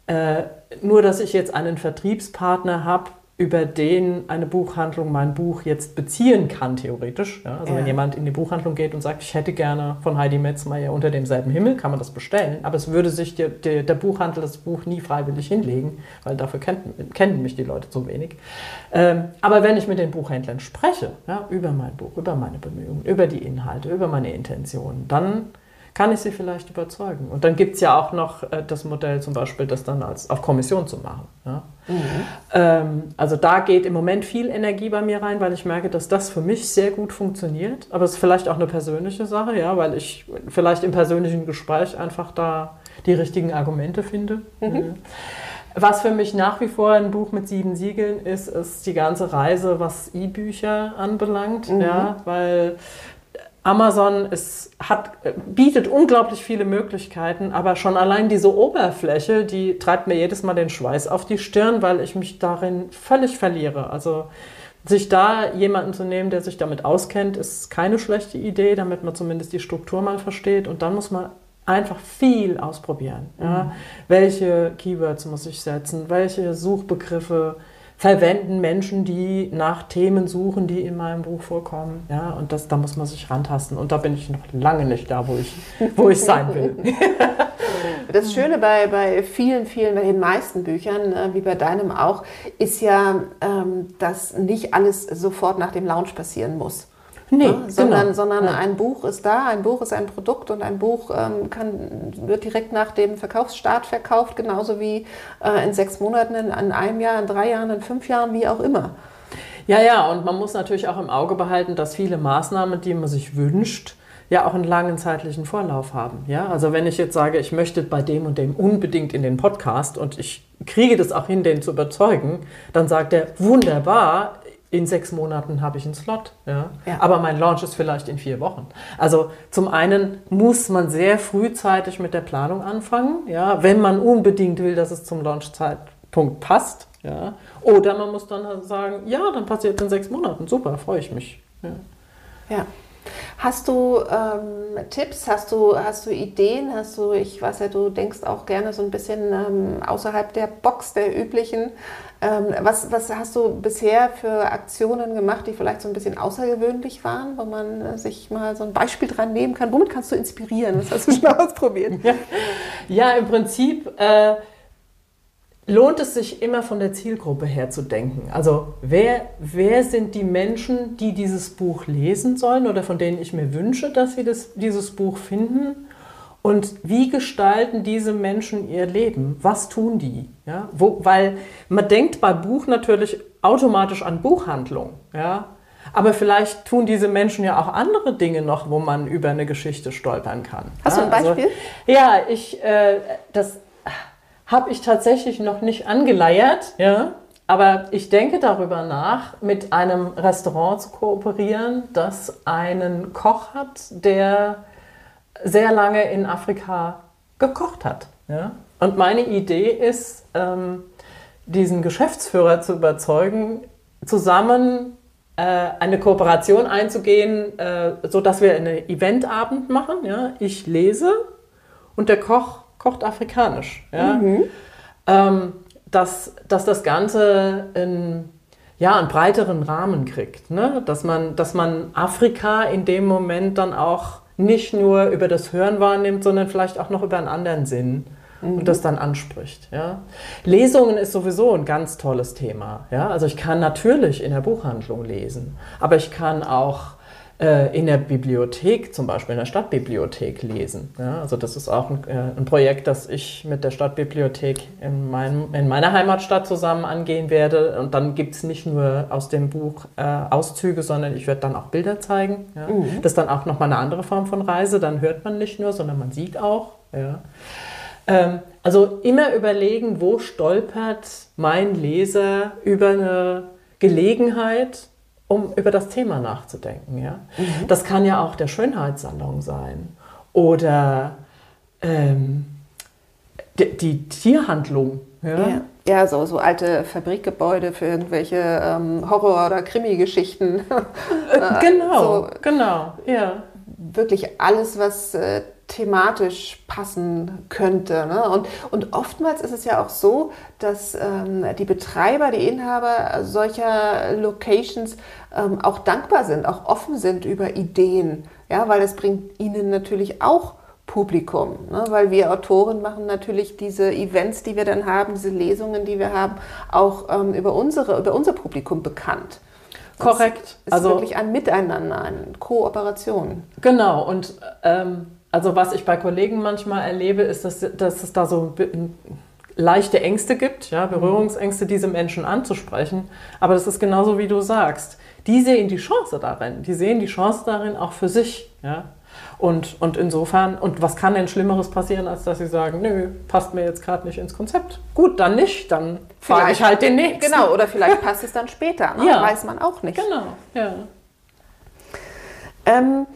C: äh, nur, dass ich jetzt einen Vertriebspartner habe, über den eine Buchhandlung mein Buch jetzt beziehen kann, theoretisch. Ja, also ja. wenn jemand in die Buchhandlung geht und sagt, ich hätte gerne von Heidi Metzmeier unter demselben Himmel, kann man das bestellen. Aber es würde sich der, der, der Buchhandel das Buch nie freiwillig hinlegen, weil dafür kennt, kennen mich die Leute zu wenig. Ähm, aber wenn ich mit den Buchhändlern spreche, ja, über mein Buch, über meine Bemühungen, über die Inhalte, über meine Intentionen, dann kann ich sie vielleicht überzeugen. Und dann gibt es ja auch noch äh, das Modell zum Beispiel, das dann als, auf Kommission zu machen. Ja? Mhm. Ähm, also da geht im Moment viel Energie bei mir rein, weil ich merke, dass das für mich sehr gut funktioniert. Aber es ist vielleicht auch eine persönliche Sache, ja, weil ich vielleicht im persönlichen Gespräch einfach da die richtigen Argumente finde. Mhm. Was für mich nach wie vor ein Buch mit sieben Siegeln ist, ist die ganze Reise, was E-Bücher anbelangt. Mhm. Ja, weil Amazon ist, hat, bietet unglaublich viele Möglichkeiten, aber schon allein diese Oberfläche, die treibt mir jedes Mal den Schweiß auf die Stirn, weil ich mich darin völlig verliere. Also sich da jemanden zu nehmen, der sich damit auskennt, ist keine schlechte Idee, damit man zumindest die Struktur mal versteht. Und dann muss man einfach viel ausprobieren. Ja? Mhm. Welche Keywords muss ich setzen? Welche Suchbegriffe? Verwenden Menschen, die nach Themen suchen, die in meinem Buch vorkommen. Ja, und das, da muss man sich rantasten. Und da bin ich noch lange nicht da, wo ich, wo ich sein will.
A: Das Schöne bei, bei vielen, vielen, bei den meisten Büchern, äh, wie bei deinem auch, ist ja, ähm, dass nicht alles sofort nach dem Launch passieren muss. Nee, ja, sondern, genau. sondern ja. ein Buch ist da, ein Buch ist ein Produkt und ein Buch ähm, kann, wird direkt nach dem Verkaufsstart verkauft, genauso wie äh, in sechs Monaten, in, in einem Jahr, in drei Jahren, in fünf Jahren, wie auch immer.
C: Ja, ja, und man muss natürlich auch im Auge behalten, dass viele Maßnahmen, die man sich wünscht, ja auch einen langen zeitlichen Vorlauf haben. Ja, also wenn ich jetzt sage, ich möchte bei dem und dem unbedingt in den Podcast und ich kriege das auch hin, den zu überzeugen, dann sagt er, wunderbar, in sechs Monaten habe ich einen Slot. Ja? ja? Aber mein Launch ist vielleicht in vier Wochen. Also zum einen muss man sehr frühzeitig mit der Planung anfangen, ja? wenn man unbedingt will, dass es zum Launchzeitpunkt passt. Ja? Oder man muss dann sagen, ja, dann passiert in sechs Monaten. Super, freue ich mich.
A: Ja. ja. Hast du ähm, Tipps, hast du, hast du Ideen, hast du, ich weiß ja, du denkst auch gerne so ein bisschen ähm, außerhalb der Box der üblichen. Ähm, was, was hast du bisher für Aktionen gemacht, die vielleicht so ein bisschen außergewöhnlich waren, wo man sich mal so ein Beispiel dran nehmen kann? Womit kannst du inspirieren? Was hast du schon ausprobiert?
C: Ja, ja im Prinzip. Äh lohnt es sich immer von der Zielgruppe her zu denken. Also wer, wer sind die Menschen, die dieses Buch lesen sollen oder von denen ich mir wünsche, dass sie das, dieses Buch finden? Und wie gestalten diese Menschen ihr Leben? Was tun die? Ja, wo, weil man denkt bei Buch natürlich automatisch an Buchhandlung. Ja? Aber vielleicht tun diese Menschen ja auch andere Dinge noch, wo man über eine Geschichte stolpern kann.
A: Hast ja? du ein also Beispiel?
C: Also, ja, ich, äh, das, habe ich tatsächlich noch nicht angeleiert, ja. Aber ich denke darüber nach, mit einem Restaurant zu kooperieren, das einen Koch hat, der sehr lange in Afrika gekocht hat. Ja? Und meine Idee ist, ähm, diesen Geschäftsführer zu überzeugen, zusammen äh, eine Kooperation einzugehen, äh, sodass wir einen Eventabend machen. Ja? Ich lese und der Koch kocht afrikanisch. Ja? Mhm. Ähm, dass, dass das Ganze in, ja, einen breiteren Rahmen kriegt. Ne? Dass, man, dass man Afrika in dem Moment dann auch nicht nur über das Hören wahrnimmt, sondern vielleicht auch noch über einen anderen Sinn mhm. und das dann anspricht. Ja? Lesungen ist sowieso ein ganz tolles Thema. Ja? Also ich kann natürlich in der Buchhandlung lesen, aber ich kann auch äh, in der Bibliothek, zum Beispiel in der Stadtbibliothek lesen. Ja, also das ist auch ein, äh, ein, Projekt, das ich mit der Stadtbibliothek in, meinem, in meiner Heimatstadt zusammen angehen werde. Und dann gibt es nicht nur aus dem Buch äh, Auszüge, sondern ich werde dann auch Bilder zeigen. Ja. Mhm. Das ist dann auch nochmal eine andere Form von Reise. Dann hört man nicht nur, sondern man sieht auch. Ja. Ähm, also immer überlegen, wo stolpert mein Leser über eine Gelegenheit, um über das Thema nachzudenken. Ja? Mhm. Das kann ja auch der Schönheitssalon sein oder ähm, die, die, Tierhandlung.
A: Ja, ja. ja so, so alte Fabrikgebäude für irgendwelche ähm, Horror- oder Krimi-Geschichten.
C: Genau, so, genau, ja.
A: Wirklich alles, was äh, thematisch passen könnte. Ne? Und, und oftmals ist es ja auch so, dass ähm, die Betreiber, die Inhaber solcher Locations ähm, auch dankbar sind, auch offen sind über Ideen, ja, weil es bringt ihnen natürlich auch Publikum, ne? weil wir Autoren machen natürlich diese Events, die wir dann haben, diese Lesungen, die wir haben, auch ähm, über, unsere, über unser Publikum bekannt.
C: Korrekt.
A: Es ist also, wirklich ein Miteinander, eine Kooperation.
C: Genau, und ähm, also was ich bei Kollegen manchmal erlebe, ist, dass, dass es da so leichte Ängste gibt, ja, Berührungsängste, diese Menschen anzusprechen. Aber das ist genauso wie du sagst. Die sehen die Chance darin. Die sehen die Chance darin auch für sich. Ja? Und, und insofern, und was kann denn Schlimmeres passieren, als dass sie sagen, nö, passt mir jetzt gerade nicht ins Konzept. Gut, dann nicht, dann frage ich halt den nächsten.
A: Genau, oder vielleicht passt es dann später, ne? ja. weiß man auch nicht.
C: Genau, ja.
A: Ähm,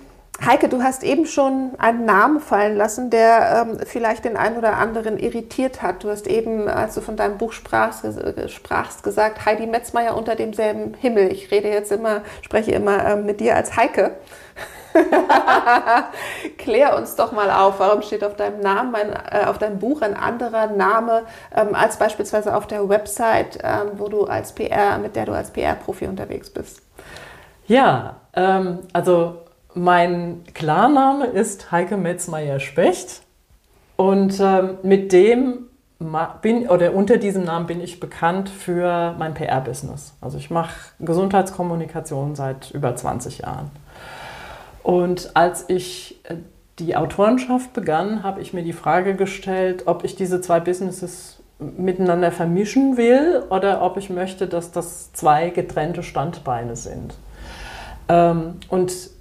A: Heike, du hast eben schon einen Namen fallen lassen, der ähm, vielleicht den einen oder anderen irritiert hat. Du hast eben, als du von deinem Buch sprachst, sprachst gesagt, Heidi Metzmeier unter demselben Himmel. Ich rede jetzt immer, spreche immer ähm, mit dir als Heike. Klär uns doch mal auf, warum steht auf deinem Namen, ein, äh, auf deinem Buch ein anderer Name ähm, als beispielsweise auf der Website, ähm, wo du als PR, mit der du als PR-Profi unterwegs bist?
C: Ja, ähm, also mein Klarname ist Heike Metzmeier-Specht und ähm, mit dem bin oder unter diesem Namen bin ich bekannt für mein PR-Business. Also ich mache Gesundheitskommunikation seit über 20 Jahren. Und als ich äh, die Autorenschaft begann, habe ich mir die Frage gestellt, ob ich diese zwei Businesses miteinander vermischen will oder ob ich möchte, dass das zwei getrennte Standbeine sind. Ähm, und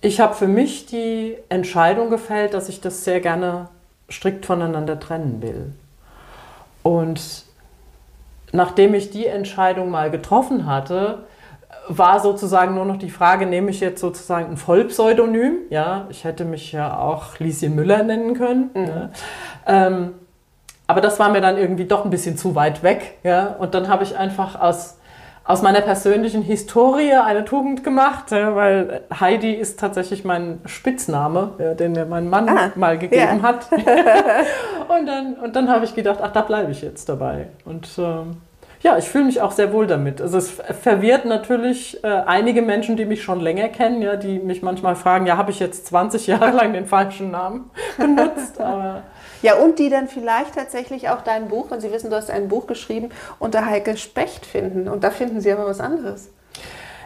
C: ich habe für mich die Entscheidung gefällt, dass ich das sehr gerne strikt voneinander trennen will. Und nachdem ich die Entscheidung mal getroffen hatte, war sozusagen nur noch die Frage, nehme ich jetzt sozusagen ein Vollpseudonym? Ja, ich hätte mich ja auch Lieschen Müller nennen können. Mhm. Ja. Ähm, aber das war mir dann irgendwie doch ein bisschen zu weit weg. Ja? Und dann habe ich einfach aus aus meiner persönlichen Historie eine Tugend gemacht, weil Heidi ist tatsächlich mein Spitzname, den mir mein Mann ah, mal gegeben ja. hat. und dann, und dann habe ich gedacht, ach, da bleibe ich jetzt dabei. Und ähm, ja, ich fühle mich auch sehr wohl damit. Also es verwirrt natürlich äh, einige Menschen, die mich schon länger kennen, ja, die mich manchmal fragen, ja, habe ich jetzt 20 Jahre lang den falschen Namen benutzt?
A: Aber ja, und die dann vielleicht tatsächlich auch dein Buch, wenn sie wissen, du hast ein Buch geschrieben, unter Heike Specht finden. Und da finden sie aber was anderes.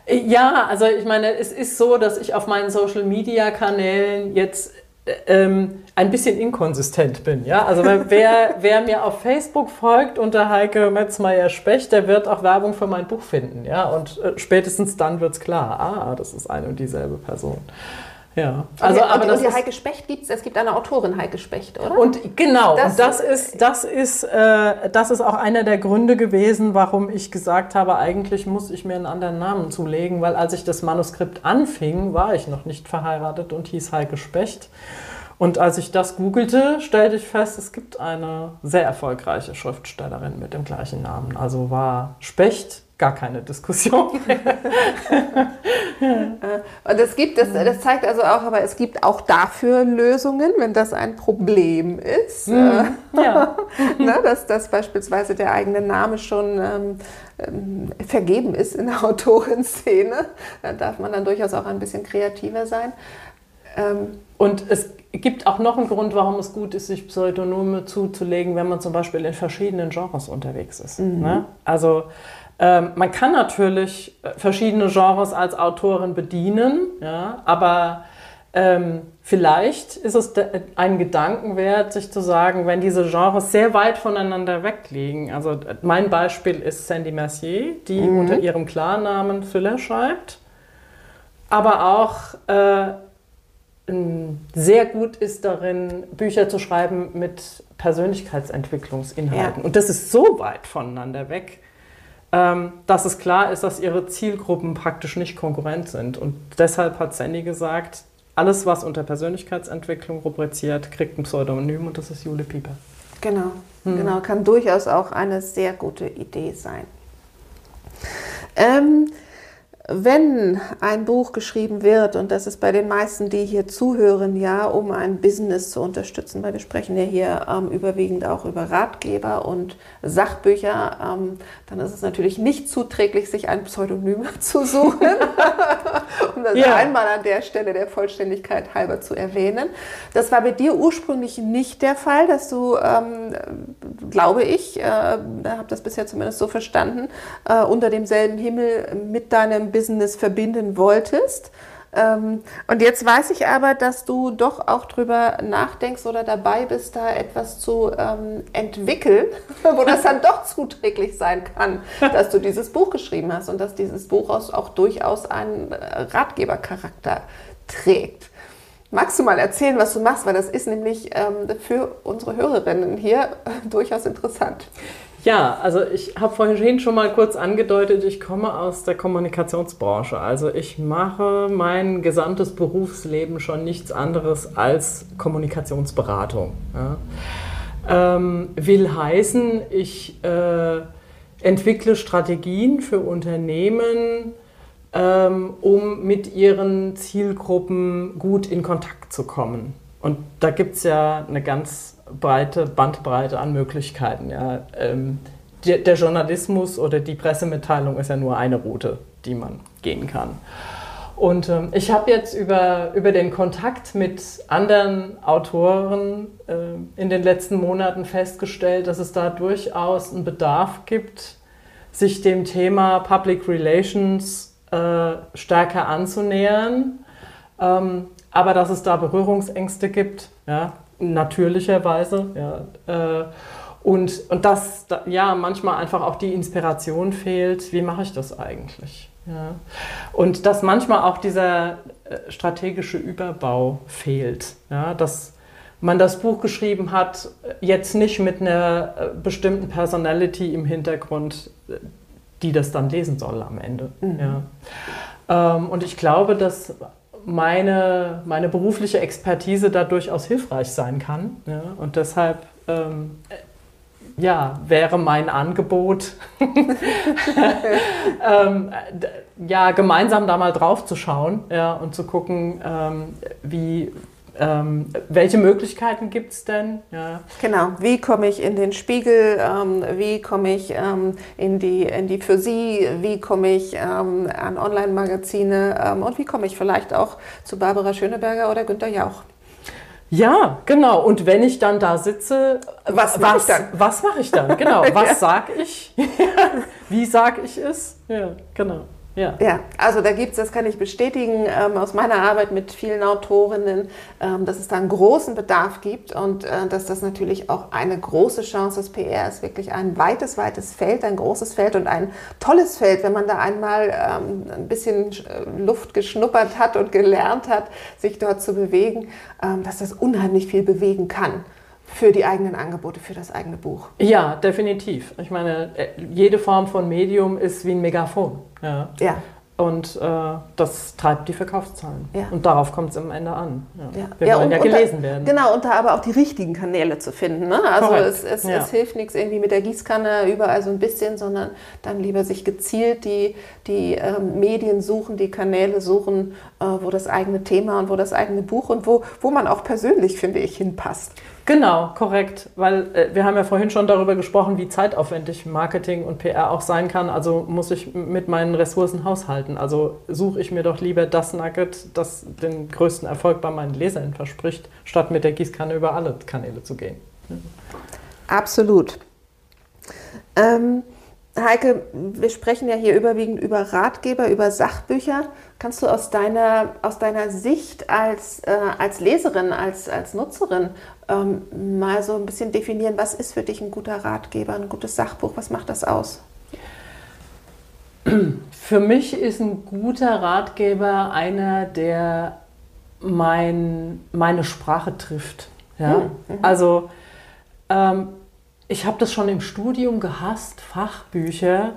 C: Ja, also ich meine, es ist so, dass ich auf meinen Social-Media-Kanälen jetzt äh, ähm, ein bisschen inkonsistent bin. Ja? Also wer, wer mir auf Facebook folgt unter Heike Metzmeier-Specht, der wird auch Werbung für mein Buch finden. Ja? Und äh, spätestens dann wird es klar, ah, das ist eine und dieselbe Person. Ja,
A: also okay, aber und, das und die Heike Specht gibt es, es gibt eine Autorin Heike Specht, oder?
C: Und genau, das, und das ist, das ist, äh, das ist auch einer der Gründe gewesen, warum ich gesagt habe, eigentlich muss ich mir einen anderen Namen zulegen, weil als ich das Manuskript anfing, war ich noch nicht verheiratet und hieß Heike Specht. Und als ich das googelte, stellte ich fest, es gibt eine sehr erfolgreiche Schriftstellerin mit dem gleichen Namen. Also war Specht gar keine Diskussion.
A: Und es gibt, das, das zeigt also auch, aber es gibt auch dafür Lösungen, wenn das ein Problem ist. Mhm. Ja. ne, dass, dass beispielsweise der eigene Name schon ähm, ähm, vergeben ist in der Autorenszene. Da darf man dann durchaus auch ein bisschen kreativer sein.
C: Ähm, und es gibt auch noch einen Grund, warum es gut ist, sich Pseudonyme zuzulegen, wenn man zum Beispiel in verschiedenen Genres unterwegs ist. Mhm. Ne? Also ähm, man kann natürlich äh, verschiedene Genres als Autorin bedienen, ja, aber ähm, vielleicht ist es ein Gedankenwert, sich zu sagen, wenn diese Genres sehr weit voneinander wegliegen. Also mein Beispiel ist Sandy Mercier, die mhm. unter ihrem Klarnamen Thriller schreibt, aber auch äh, sehr gut ist darin, Bücher zu schreiben mit Persönlichkeitentwicklungsinhalten. Ja. Und das ist so weit voneinander weg dass es klar ist, dass ihre Zielgruppen praktisch nicht konkurrent sind. Und deshalb hat Sandy gesagt, alles, was unter Persönlichkeitsentwicklung rubriziert, kriegt ein Pseudonym und das ist Jule Pieper.
A: Genau, hm. genau, kann durchaus auch eine sehr gute Idee sein. Ähm, wenn ein Buch geschrieben wird, und das ist bei den meisten, die hier zuhören, ja, um ein Business zu unterstützen, weil wir sprechen ja hier ähm, überwiegend auch über Ratgeber und Sachbücher, ähm, dann ist es natürlich nicht zuträglich, sich ein Pseudonym zu suchen, um das ja. einmal an der Stelle der Vollständigkeit halber zu erwähnen. Das war bei dir ursprünglich nicht der Fall, dass du, ähm, glaube ich, äh, habe das bisher zumindest so verstanden, äh, unter demselben Himmel mit deinem Business verbinden wolltest. Ähm, und jetzt weiß ich aber, dass du doch auch drüber nachdenkst oder dabei bist, da etwas zu ähm, entwickeln, wo das dann doch zuträglich sein kann, dass du dieses Buch geschrieben hast und dass dieses Buch auch durchaus einen äh, Ratgebercharakter trägt. Magst du mal erzählen, was du machst? Weil das ist nämlich ähm, für unsere Hörerinnen hier durchaus interessant.
C: Ja, also ich habe vorhin schon mal kurz angedeutet, ich komme aus der Kommunikationsbranche. Also ich mache mein gesamtes Berufsleben schon nichts anderes als Kommunikationsberatung. Ja. Ähm, will heißen, ich äh, entwickle Strategien für Unternehmen, ähm, um mit ihren Zielgruppen gut in Kontakt zu kommen. Und da gibt es ja eine ganz breite Bandbreite an Möglichkeiten. Ja. Ähm, der, der, Journalismus oder die Pressemitteilung ist ja nur eine Route, die man gehen kann. Und ähm, ich habe jetzt über, über den Kontakt mit anderen Autoren äh, in den letzten Monaten festgestellt, dass es da durchaus einen Bedarf gibt, sich dem Thema Public Relations äh, stärker anzunähern, ähm, aber dass es da Berührungsängste gibt. Ja natürlicherweise. Ja, äh, und, und dass ja manchmal einfach auch die Inspiration fehlt, wie mache ich das eigentlich? Ja. Und dass manchmal auch dieser äh, strategische Überbau fehlt. Ja, dass man das Buch geschrieben hat, jetzt nicht mit einer äh, bestimmten Personality im Hintergrund, die das dann lesen soll am Ende. Mhm. Ja. Ähm, und ich glaube, dass meine, meine berufliche Expertise da durchaus hilfreich sein kann. Ja? Und deshalb ähm, ja, wäre mein Angebot, ähm, ja, gemeinsam da mal drauf zu schauen ja, und zu gucken, ähm, wie, ähm, welche Möglichkeiten gibt es denn?
A: Ja. Genau, wie komme ich in den Spiegel, ähm, wie komme ich ähm, in, die, in die für Sie, wie komme ich ähm, an Online-Magazine ähm, und wie komme ich vielleicht auch zu Barbara Schöneberger oder Günter Jauch?
C: Ja, genau. Und wenn ich dann da sitze,
A: was mache ich dann?
C: Was mache ich dann? Genau. Was ja. sage ich? wie sage ich es? Ja, genau.
A: Ja. ja, also da gibt es, das kann ich bestätigen, ähm, aus meiner Arbeit mit vielen Autorinnen, ähm, dass es da einen großen Bedarf gibt und äh, dass das natürlich auch eine große Chance ist. PR ist wirklich ein weites, weites Feld, ein großes Feld und ein tolles Feld, wenn man da einmal ähm, ein bisschen äh, Luft geschnuppert hat und gelernt hat, sich dort zu bewegen, ähm, dass das unheimlich viel bewegen kann für die eigenen Angebote, für das eigene Buch.
C: Ja, definitiv. Ich meine, äh, jede Form von Medium ist wie ein Megafon. Ja. ja. Und äh, das treibt die Verkaufszahlen. Ja. Und darauf kommt es am Ende an. Ja. Ja. Wir wollen ja gelesen
A: unter,
C: werden.
A: Genau, und da aber auch die richtigen Kanäle zu finden. Ne? Also es, es, es, hilft nichts irgendwie mit der Gießkanne überall so ein bisschen, sondern dann lieber sich gezielt die, die äh, Medien suchen, die Kanäle suchen, äh, wo das eigene Thema und wo das eigene Buch und wo, wo man auch persönlich, finde ich, hinpasst.
C: Genau, korrekt, weil äh, wir haben ja vorhin schon darüber gesprochen, wie zeitaufwendig Marketing und PR auch sein kann. Also muss ich mit meinen Ressourcen haushalten. Also suche ich mir doch lieber das Nugget, das den größten Erfolg bei meinen Lesern verspricht, statt mit der Gießkanne über alle Kanäle zu gehen.
A: Absolut. Ähm, Heike, wir sprechen ja hier überwiegend über Ratgeber, über Sachbücher. Kannst du aus deiner, aus deiner Sicht als, äh, als Leserin, als, als Nutzerin ähm, mal so ein bisschen definieren, was ist für dich ein guter Ratgeber, ein gutes Sachbuch, was macht das aus?
C: Für mich ist ein guter Ratgeber einer, der mein, meine Sprache trifft. Ja? Hm, mhm. Also ähm, ich habe das schon im Studium gehasst, Fachbücher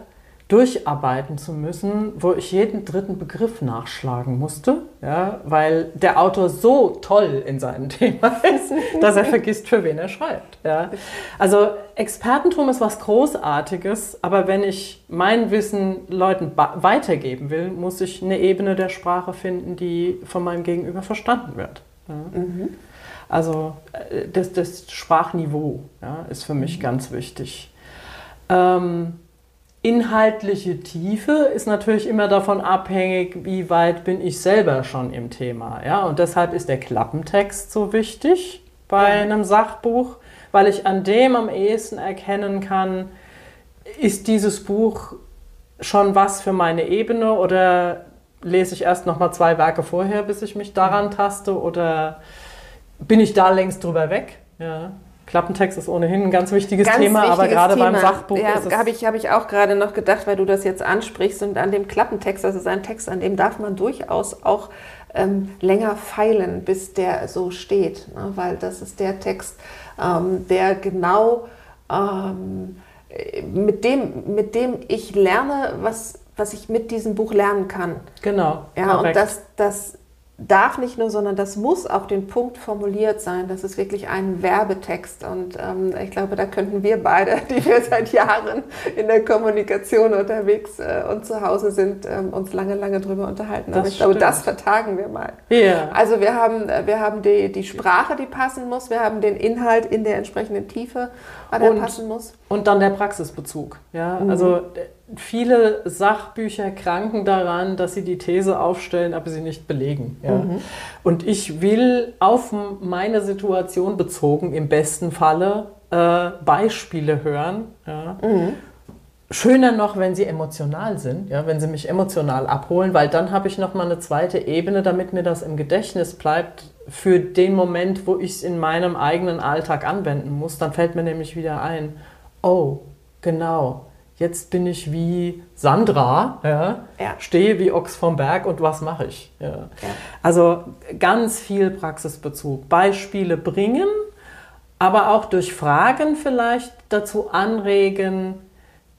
C: durcharbeiten zu müssen, wo ich jeden dritten Begriff nachschlagen musste, ja, weil der Autor so toll in seinem Thema ist, dass er vergisst, für wen er schreibt. Ja. Also Expertentum ist was Großartiges, aber wenn ich mein Wissen Leuten weitergeben will, muss ich eine Ebene der Sprache finden, die von meinem Gegenüber verstanden wird. Ja. Mhm. Also äh, das, das Sprachniveau ja, ist für mich ganz wichtig. Ähm, inhaltliche Tiefe ist natürlich immer davon abhängig, wie weit bin ich selber schon im Thema. Ja? Und deshalb ist der Klappentext so wichtig bei ja. einem Sachbuch, weil ich an dem am ehesten erkennen kann, ist dieses Buch schon was für meine Ebene oder lese ich erst noch mal zwei Werke vorher, bis ich mich daran taste oder bin ich da längst drüber weg? Ja. Klappentext ist ohnehin ein ganz wichtiges ganz Thema, wichtiges aber gerade Thema. beim Sachbuch
A: ja, ist es... habe ich, hab ich auch gerade noch gedacht, weil du das jetzt ansprichst und an dem Klappentext, das ist ein Text, an dem darf man durchaus auch ähm, länger feilen, bis der so steht, ne? weil das ist der Text, ähm, der genau ähm, mit, dem, mit dem ich lerne, was, was ich mit diesem Buch lernen kann.
C: Genau.
A: Ja, korrekt. und das, das darf nicht nur, sondern das muss auf den Punkt formuliert sein. Das ist wirklich ein Werbetext. Und ähm, ich glaube, da könnten wir beide, die wir seit Jahren in der Kommunikation unterwegs äh, und zu Hause sind, ähm, uns lange, lange drüber unterhalten. Das Aber ich stimmt. glaube, das vertagen wir mal.
C: Yeah.
A: Also wir haben, äh, wir haben die, die Sprache, die passen muss. Wir haben den Inhalt in der entsprechenden Tiefe, der und, passen muss.
C: Und dann der Praxisbezug. Ja? Mhm. Also viele Sachbücher kranken daran, dass sie die These aufstellen, aber sie nicht belegen. Ja. Mhm. Und ich will auf meine Situation bezogen im besten Falle äh, Beispiele hören. Ja. Mhm. Schöner noch, wenn sie emotional sind, ja, wenn sie mich emotional abholen, weil dann habe ich noch mal eine zweite Ebene, damit mir das im Gedächtnis bleibt für den Moment, wo ich es in meinem eigenen Alltag anwenden muss. Dann fällt mir nämlich wieder ein, oh, genau, jetzt bin ich wie Sandra, ja, ja. stehe wie Ochs vom Berg und was mache ich? Ja. Ja. Also ganz viel Praxisbezug. Beispiele bringen, aber auch durch Fragen vielleicht dazu anregen,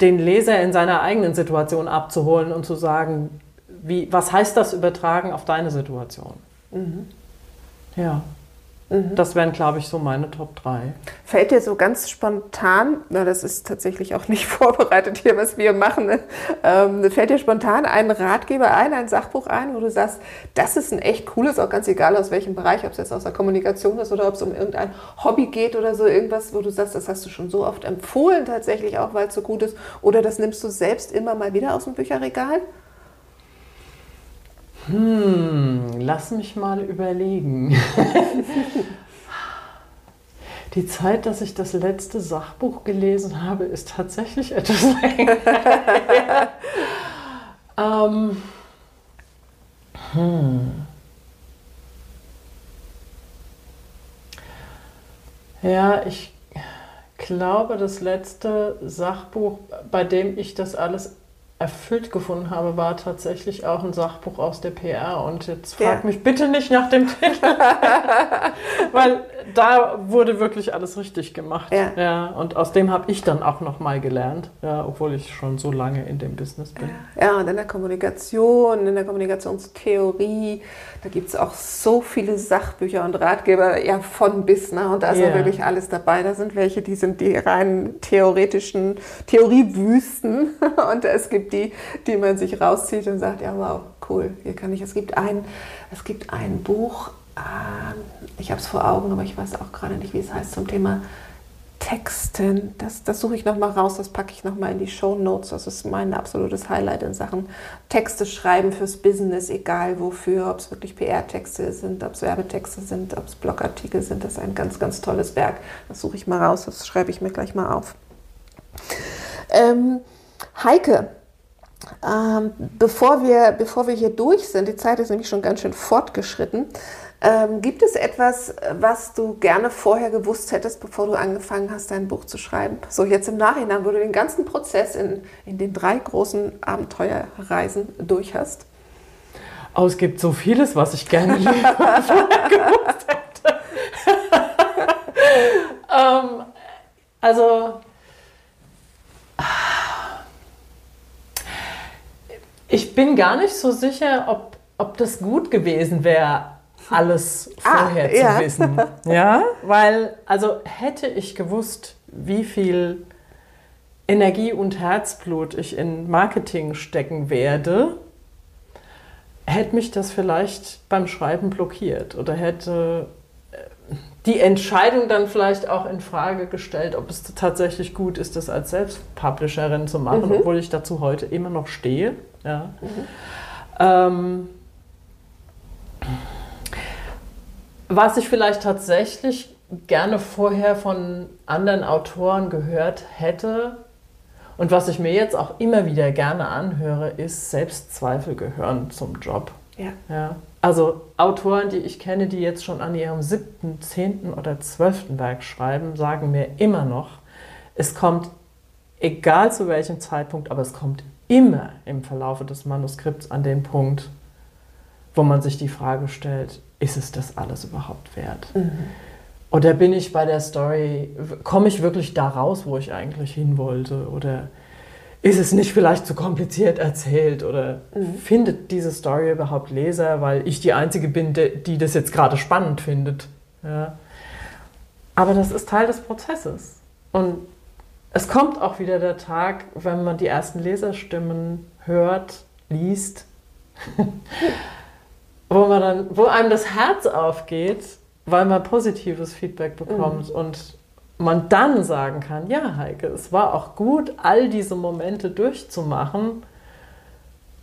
C: den Leser in seiner eigenen Situation abzuholen und zu sagen, wie, was heißt das übertragen auf deine Situation? Mhm. Ja. Mhm. Das wären, glaube ich, so meine Top 3.
A: Fällt dir so ganz spontan, na, das ist tatsächlich auch nicht vorbereitet hier, was wir machen, ne? ähm, fällt dir spontan ein Ratgeber ein, ein Sachbuch ein, wo du sagst, das ist ein echt cooles, auch ganz egal aus welchem Bereich, ob es jetzt aus der Kommunikation ist oder ob es um irgendein Hobby geht oder so irgendwas, wo du sagst, das hast du schon so oft empfohlen tatsächlich auch, weil es so gut ist, oder das nimmst du selbst immer mal wieder aus dem Bücherregal?
C: Hm, lass mich mal überlegen. Die Zeit, dass ich das letzte Sachbuch gelesen habe, ist tatsächlich etwas länger. ähm, hm. Ja, ich glaube, das letzte Sachbuch, bei dem ich das alles erfüllt gefunden habe, war tatsächlich auch ein Sachbuch aus der PR. Und jetzt frag ja. mich bitte nicht nach dem Titel, weil da wurde wirklich alles richtig gemacht. Ja. ja und aus dem habe ich dann auch noch mal gelernt, ja, obwohl ich schon so lange in dem Business bin.
A: Ja, und in der Kommunikation, in der Kommunikationstheorie, da gibt es auch so viele Sachbücher und Ratgeber, ja, von bis, ne? Und da ist ja. wirklich alles dabei. Da sind welche, die sind die rein theoretischen Theoriewüsten und es gibt die, die man sich rauszieht und sagt, ja, wow, cool, hier kann ich, es gibt ein, es gibt ein Buch, ich habe es vor Augen, aber ich weiß auch gerade nicht, wie es heißt, zum Thema Texten. Das, das suche ich nochmal raus, das packe ich nochmal in die Show Notes. Das ist mein absolutes Highlight in Sachen Texte schreiben fürs Business, egal wofür, ob es wirklich PR-Texte sind, ob es Werbetexte sind, ob es Blogartikel sind. Das ist ein ganz, ganz tolles Werk. Das suche ich mal raus, das schreibe ich mir gleich mal auf. Ähm, Heike, ähm, bevor, wir, bevor wir hier durch sind, die Zeit ist nämlich schon ganz schön fortgeschritten, ähm, gibt es etwas, was du gerne vorher gewusst hättest, bevor du angefangen hast, dein Buch zu schreiben? So jetzt im Nachhinein, wo du den ganzen Prozess in, in den drei großen Abenteuerreisen durch hast?
C: Oh, es gibt so vieles, was ich gerne gewusst hätte. ähm, also bin gar nicht so sicher, ob, ob das gut gewesen wäre, alles
A: Ah,
C: vorher
A: ja.
C: zu wissen. Ja, weil, also hätte ich gewusst, wie viel Energie und Herzblut ich in Marketing stecken werde, hätte mich das vielleicht beim Schreiben blockiert oder hätte äh, die Entscheidung dann vielleicht auch in Frage gestellt, ob es tatsächlich gut ist, das als Selbstpublisherin zu machen, obwohl ich dazu heute immer noch stehe. Ja. Ähm, was ich vielleicht tatsächlich gerne vorher von anderen Autoren gehört hätte und was ich mir jetzt auch immer wieder gerne anhöre, ist, Selbstzweifel gehören zum Job.
A: Ja.
C: Ja. Also Autoren, die ich kenne, die jetzt schon an ihrem siebten, zehnten oder zwölften Werk schreiben, sagen mir immer noch, es kommt, egal zu welchem Zeitpunkt, aber es kommt immer im Verlaufe des Manuskripts an den Punkt, wo man sich die Frage stellt, ist es das alles überhaupt wert? Oder bin ich bei der Story, komme ich wirklich da raus, wo ich eigentlich hin wollte? Oder ist es nicht vielleicht zu kompliziert erzählt? Oder findet diese Story überhaupt Leser, weil ich die Einzige bin, die das jetzt gerade spannend findet? Ja. Aber das ist Teil des Prozesses. Und es kommt auch wieder der Tag, wenn man die ersten Leserstimmen hört, liest, wo, man dann, wo einem das Herz aufgeht, weil man positives Feedback bekommt und man dann sagen kann, ja Heike, es war auch gut, all diese Momente durchzumachen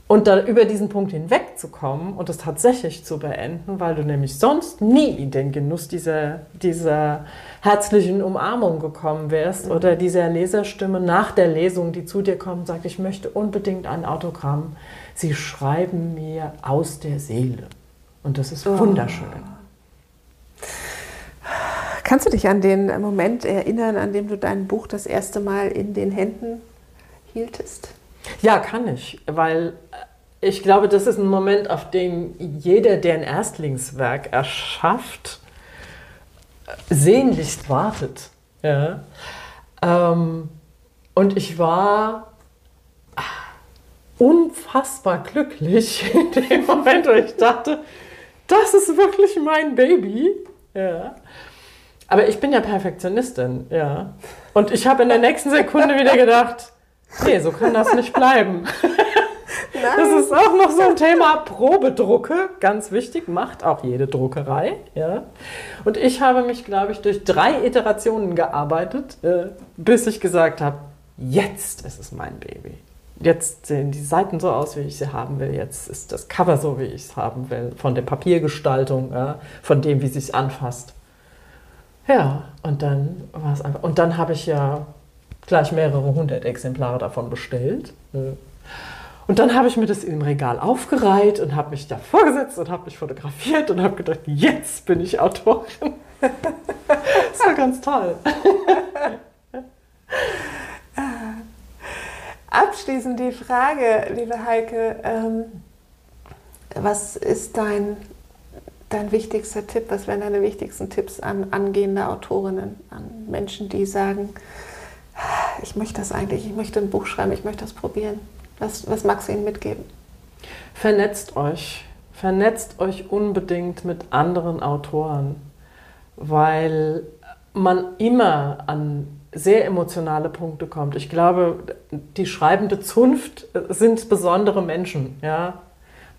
C: und dann über diesen Punkt hinwegzukommen und es tatsächlich zu beenden, weil du nämlich sonst nie in den Genuss dieser, dieser herzlichen Umarmung gekommen wärst oder dieser Leserstimme nach der Lesung, die zu dir kommt und sagt, ich möchte unbedingt ein Autogramm. Sie schreiben mir aus der Seele. Und das ist wunderschön.
A: Kannst du dich an den Moment erinnern, an dem du dein Buch das erste Mal in den Händen hieltest?
C: Ja, kann ich, weil äh, ich glaube, das ist ein Moment, auf den jeder, der ein Erstlingswerk erschafft, äh, sehnlichst wartet. Ja. Ähm, und ich war unfassbar glücklich in dem Moment, wo ich dachte, das ist wirklich mein Baby. Ja. Aber ich bin ja Perfektionistin, ja. Und ich habe in der nächsten Sekunde wieder gedacht, nee, so kann das nicht bleiben. Das ist auch noch so ein Thema Probedrucke, ganz wichtig, macht auch jede Druckerei. Ja. Und ich habe mich, glaube ich, durch drei Iterationen gearbeitet, äh, bis ich gesagt habe, jetzt ist es mein Baby. Jetzt sehen die Seiten so aus, wie ich sie haben will. Jetzt ist das Cover so, wie ich es haben will. Von der Papiergestaltung, ja, von dem, wie es sich anfasst. Ja, und dann war es einfach. Und dann habe ich ja gleich mehrere hundert Exemplare davon bestellt. Und dann habe ich mir das im Regal aufgereiht und habe mich davor gesetzt und habe mich fotografiert und habe gedacht, jetzt bin ich Autorin. Das war ganz toll.
A: Abschließend die Frage, liebe Heike, ähm, was ist dein, dein wichtigster Tipp? Was wären deine wichtigsten Tipps an angehende Autorinnen, an Menschen, die sagen, ich möchte das eigentlich, ich möchte ein Buch schreiben, ich möchte das probieren? Was, was magst du ihnen mitgeben?
C: Vernetzt euch. Vernetzt euch unbedingt mit anderen Autoren, weil man immer an sehr emotionale Punkte kommt. Ich glaube, die schreibende Zunft sind besondere Menschen. Ja?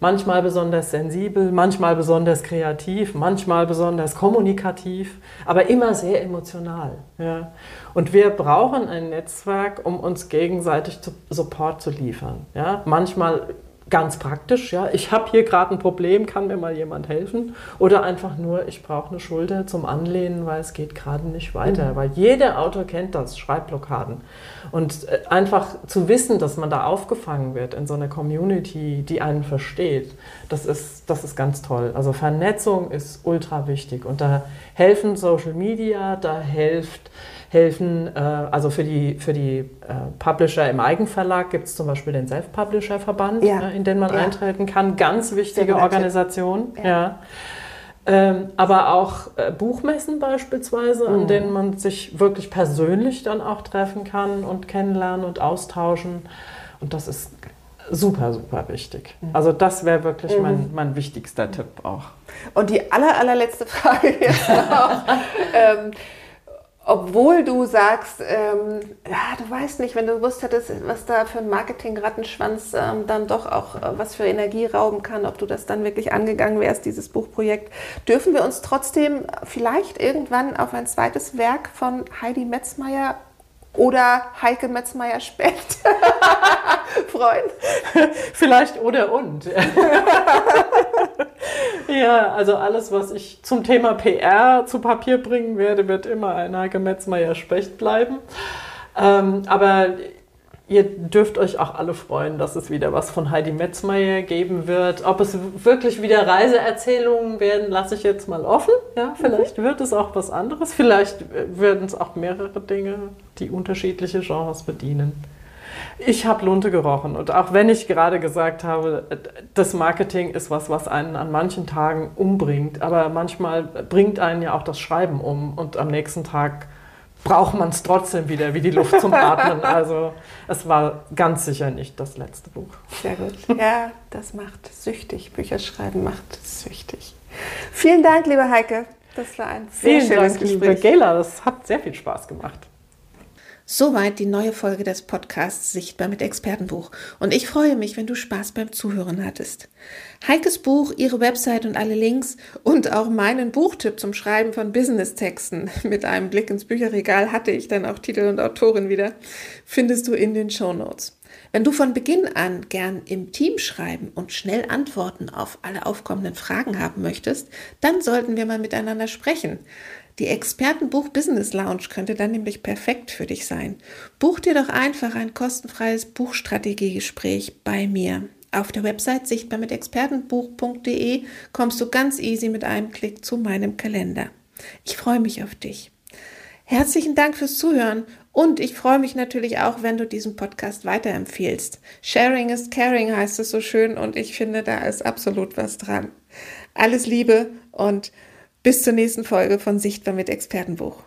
C: Manchmal besonders sensibel, manchmal besonders kreativ, manchmal besonders kommunikativ, aber immer sehr emotional. Ja? Und wir brauchen ein Netzwerk, um uns gegenseitig Support zu liefern. Ja? Manchmal ganz praktisch, ja, ich habe hier gerade ein Problem, kann mir mal jemand helfen? Oder einfach nur, ich brauche eine Schulter zum Anlehnen, weil es geht gerade nicht weiter. Weil jeder Autor kennt das, Schreibblockaden. Und äh, einfach zu wissen, dass man da aufgefangen wird in so einer Community, die einen versteht, das ist, das ist ganz toll. Also Vernetzung ist ultra wichtig. Und da helfen Social Media, da hilft helfen. Äh, also für die, für die äh, Publisher im Eigenverlag gibt es zum Beispiel den Self-Publisher-Verband,
A: Ja.
C: äh, in den man
A: Ja.
C: eintreten kann. Ganz wichtige. Organisation.
A: Ja.
C: Ja. Ähm, aber auch äh, Buchmessen beispielsweise,
A: Mhm.
C: an denen man sich wirklich persönlich dann auch treffen kann und kennenlernen und austauschen. Und das ist super, super wichtig. Mhm. Also das wäre wirklich mhm. mein, mein wichtigster Tipp auch.
A: Und die aller, allerletzte Frage jetzt noch. ähm, obwohl du sagst, ähm, ja, du weißt nicht, wenn du gewusst hättest, was da für ein Marketing-Rattenschwanz ähm, dann doch auch, äh, was für Energie rauben kann, ob du das dann wirklich angegangen wärst, dieses Buchprojekt, dürfen wir uns trotzdem vielleicht irgendwann auf ein zweites Werk von Heidi Metzmeier oder Heike Metzmeier-Specht freuen?
C: Vielleicht oder und. ja, also alles, was ich zum Thema PR zu Papier bringen werde, wird immer ein Heike Metzmeier-Specht bleiben. Ähm, aber Ihr dürft euch auch alle freuen, dass es wieder was von Heidi Metzmeier geben wird. Ob es wirklich wieder Reiseerzählungen werden, lasse ich jetzt mal offen. Ja, vielleicht mhm. wird es auch was anderes. Vielleicht werden es auch mehrere Dinge, die unterschiedliche Genres bedienen. Ich habe Lunte gerochen und auch wenn ich gerade gesagt habe, das Marketing ist was, was einen an manchen Tagen umbringt, aber manchmal bringt einen ja auch das Schreiben um und am nächsten Tag braucht man es trotzdem wieder wie die Luft zum Atmen. Also es war ganz sicher nicht das letzte Buch.
A: Sehr gut. Ja, das macht süchtig. Bücher schreiben macht süchtig. Vielen Dank, liebe Heike. Das war ein sehr Vielen schönes Dank, Gespräch. liebe
C: Gela. Das hat sehr viel Spaß gemacht.
A: Soweit die neue Folge des Podcasts Sichtbar mit Expertenbuch. Und ich freue mich, wenn du Spaß beim Zuhören hattest. Heikes Buch, ihre Website und alle Links und auch meinen Buchtipp zum Schreiben von Business-Texten mit einem Blick ins Bücherregal hatte ich dann auch Titel und Autorin wieder, findest du in den Show Notes. Wenn du von Beginn an gern im Team schreiben und schnell Antworten auf alle aufkommenden Fragen haben möchtest, dann sollten wir mal miteinander sprechen. Die Expertenbuch Business Lounge könnte dann nämlich perfekt für dich sein. Buch dir doch einfach ein kostenfreies Buchstrategiegespräch bei mir. Auf der Website sichtbar mit expertenbuch.de kommst du ganz easy mit einem Klick zu meinem Kalender. Ich freue mich auf dich. Herzlichen Dank fürs Zuhören und ich freue mich natürlich auch, wenn du diesen Podcast weiterempfehlst. Sharing is caring heißt es so schön und ich finde, da ist absolut was dran. Alles Liebe und bis zur nächsten Folge von Sichtbar mit Expertenbuch.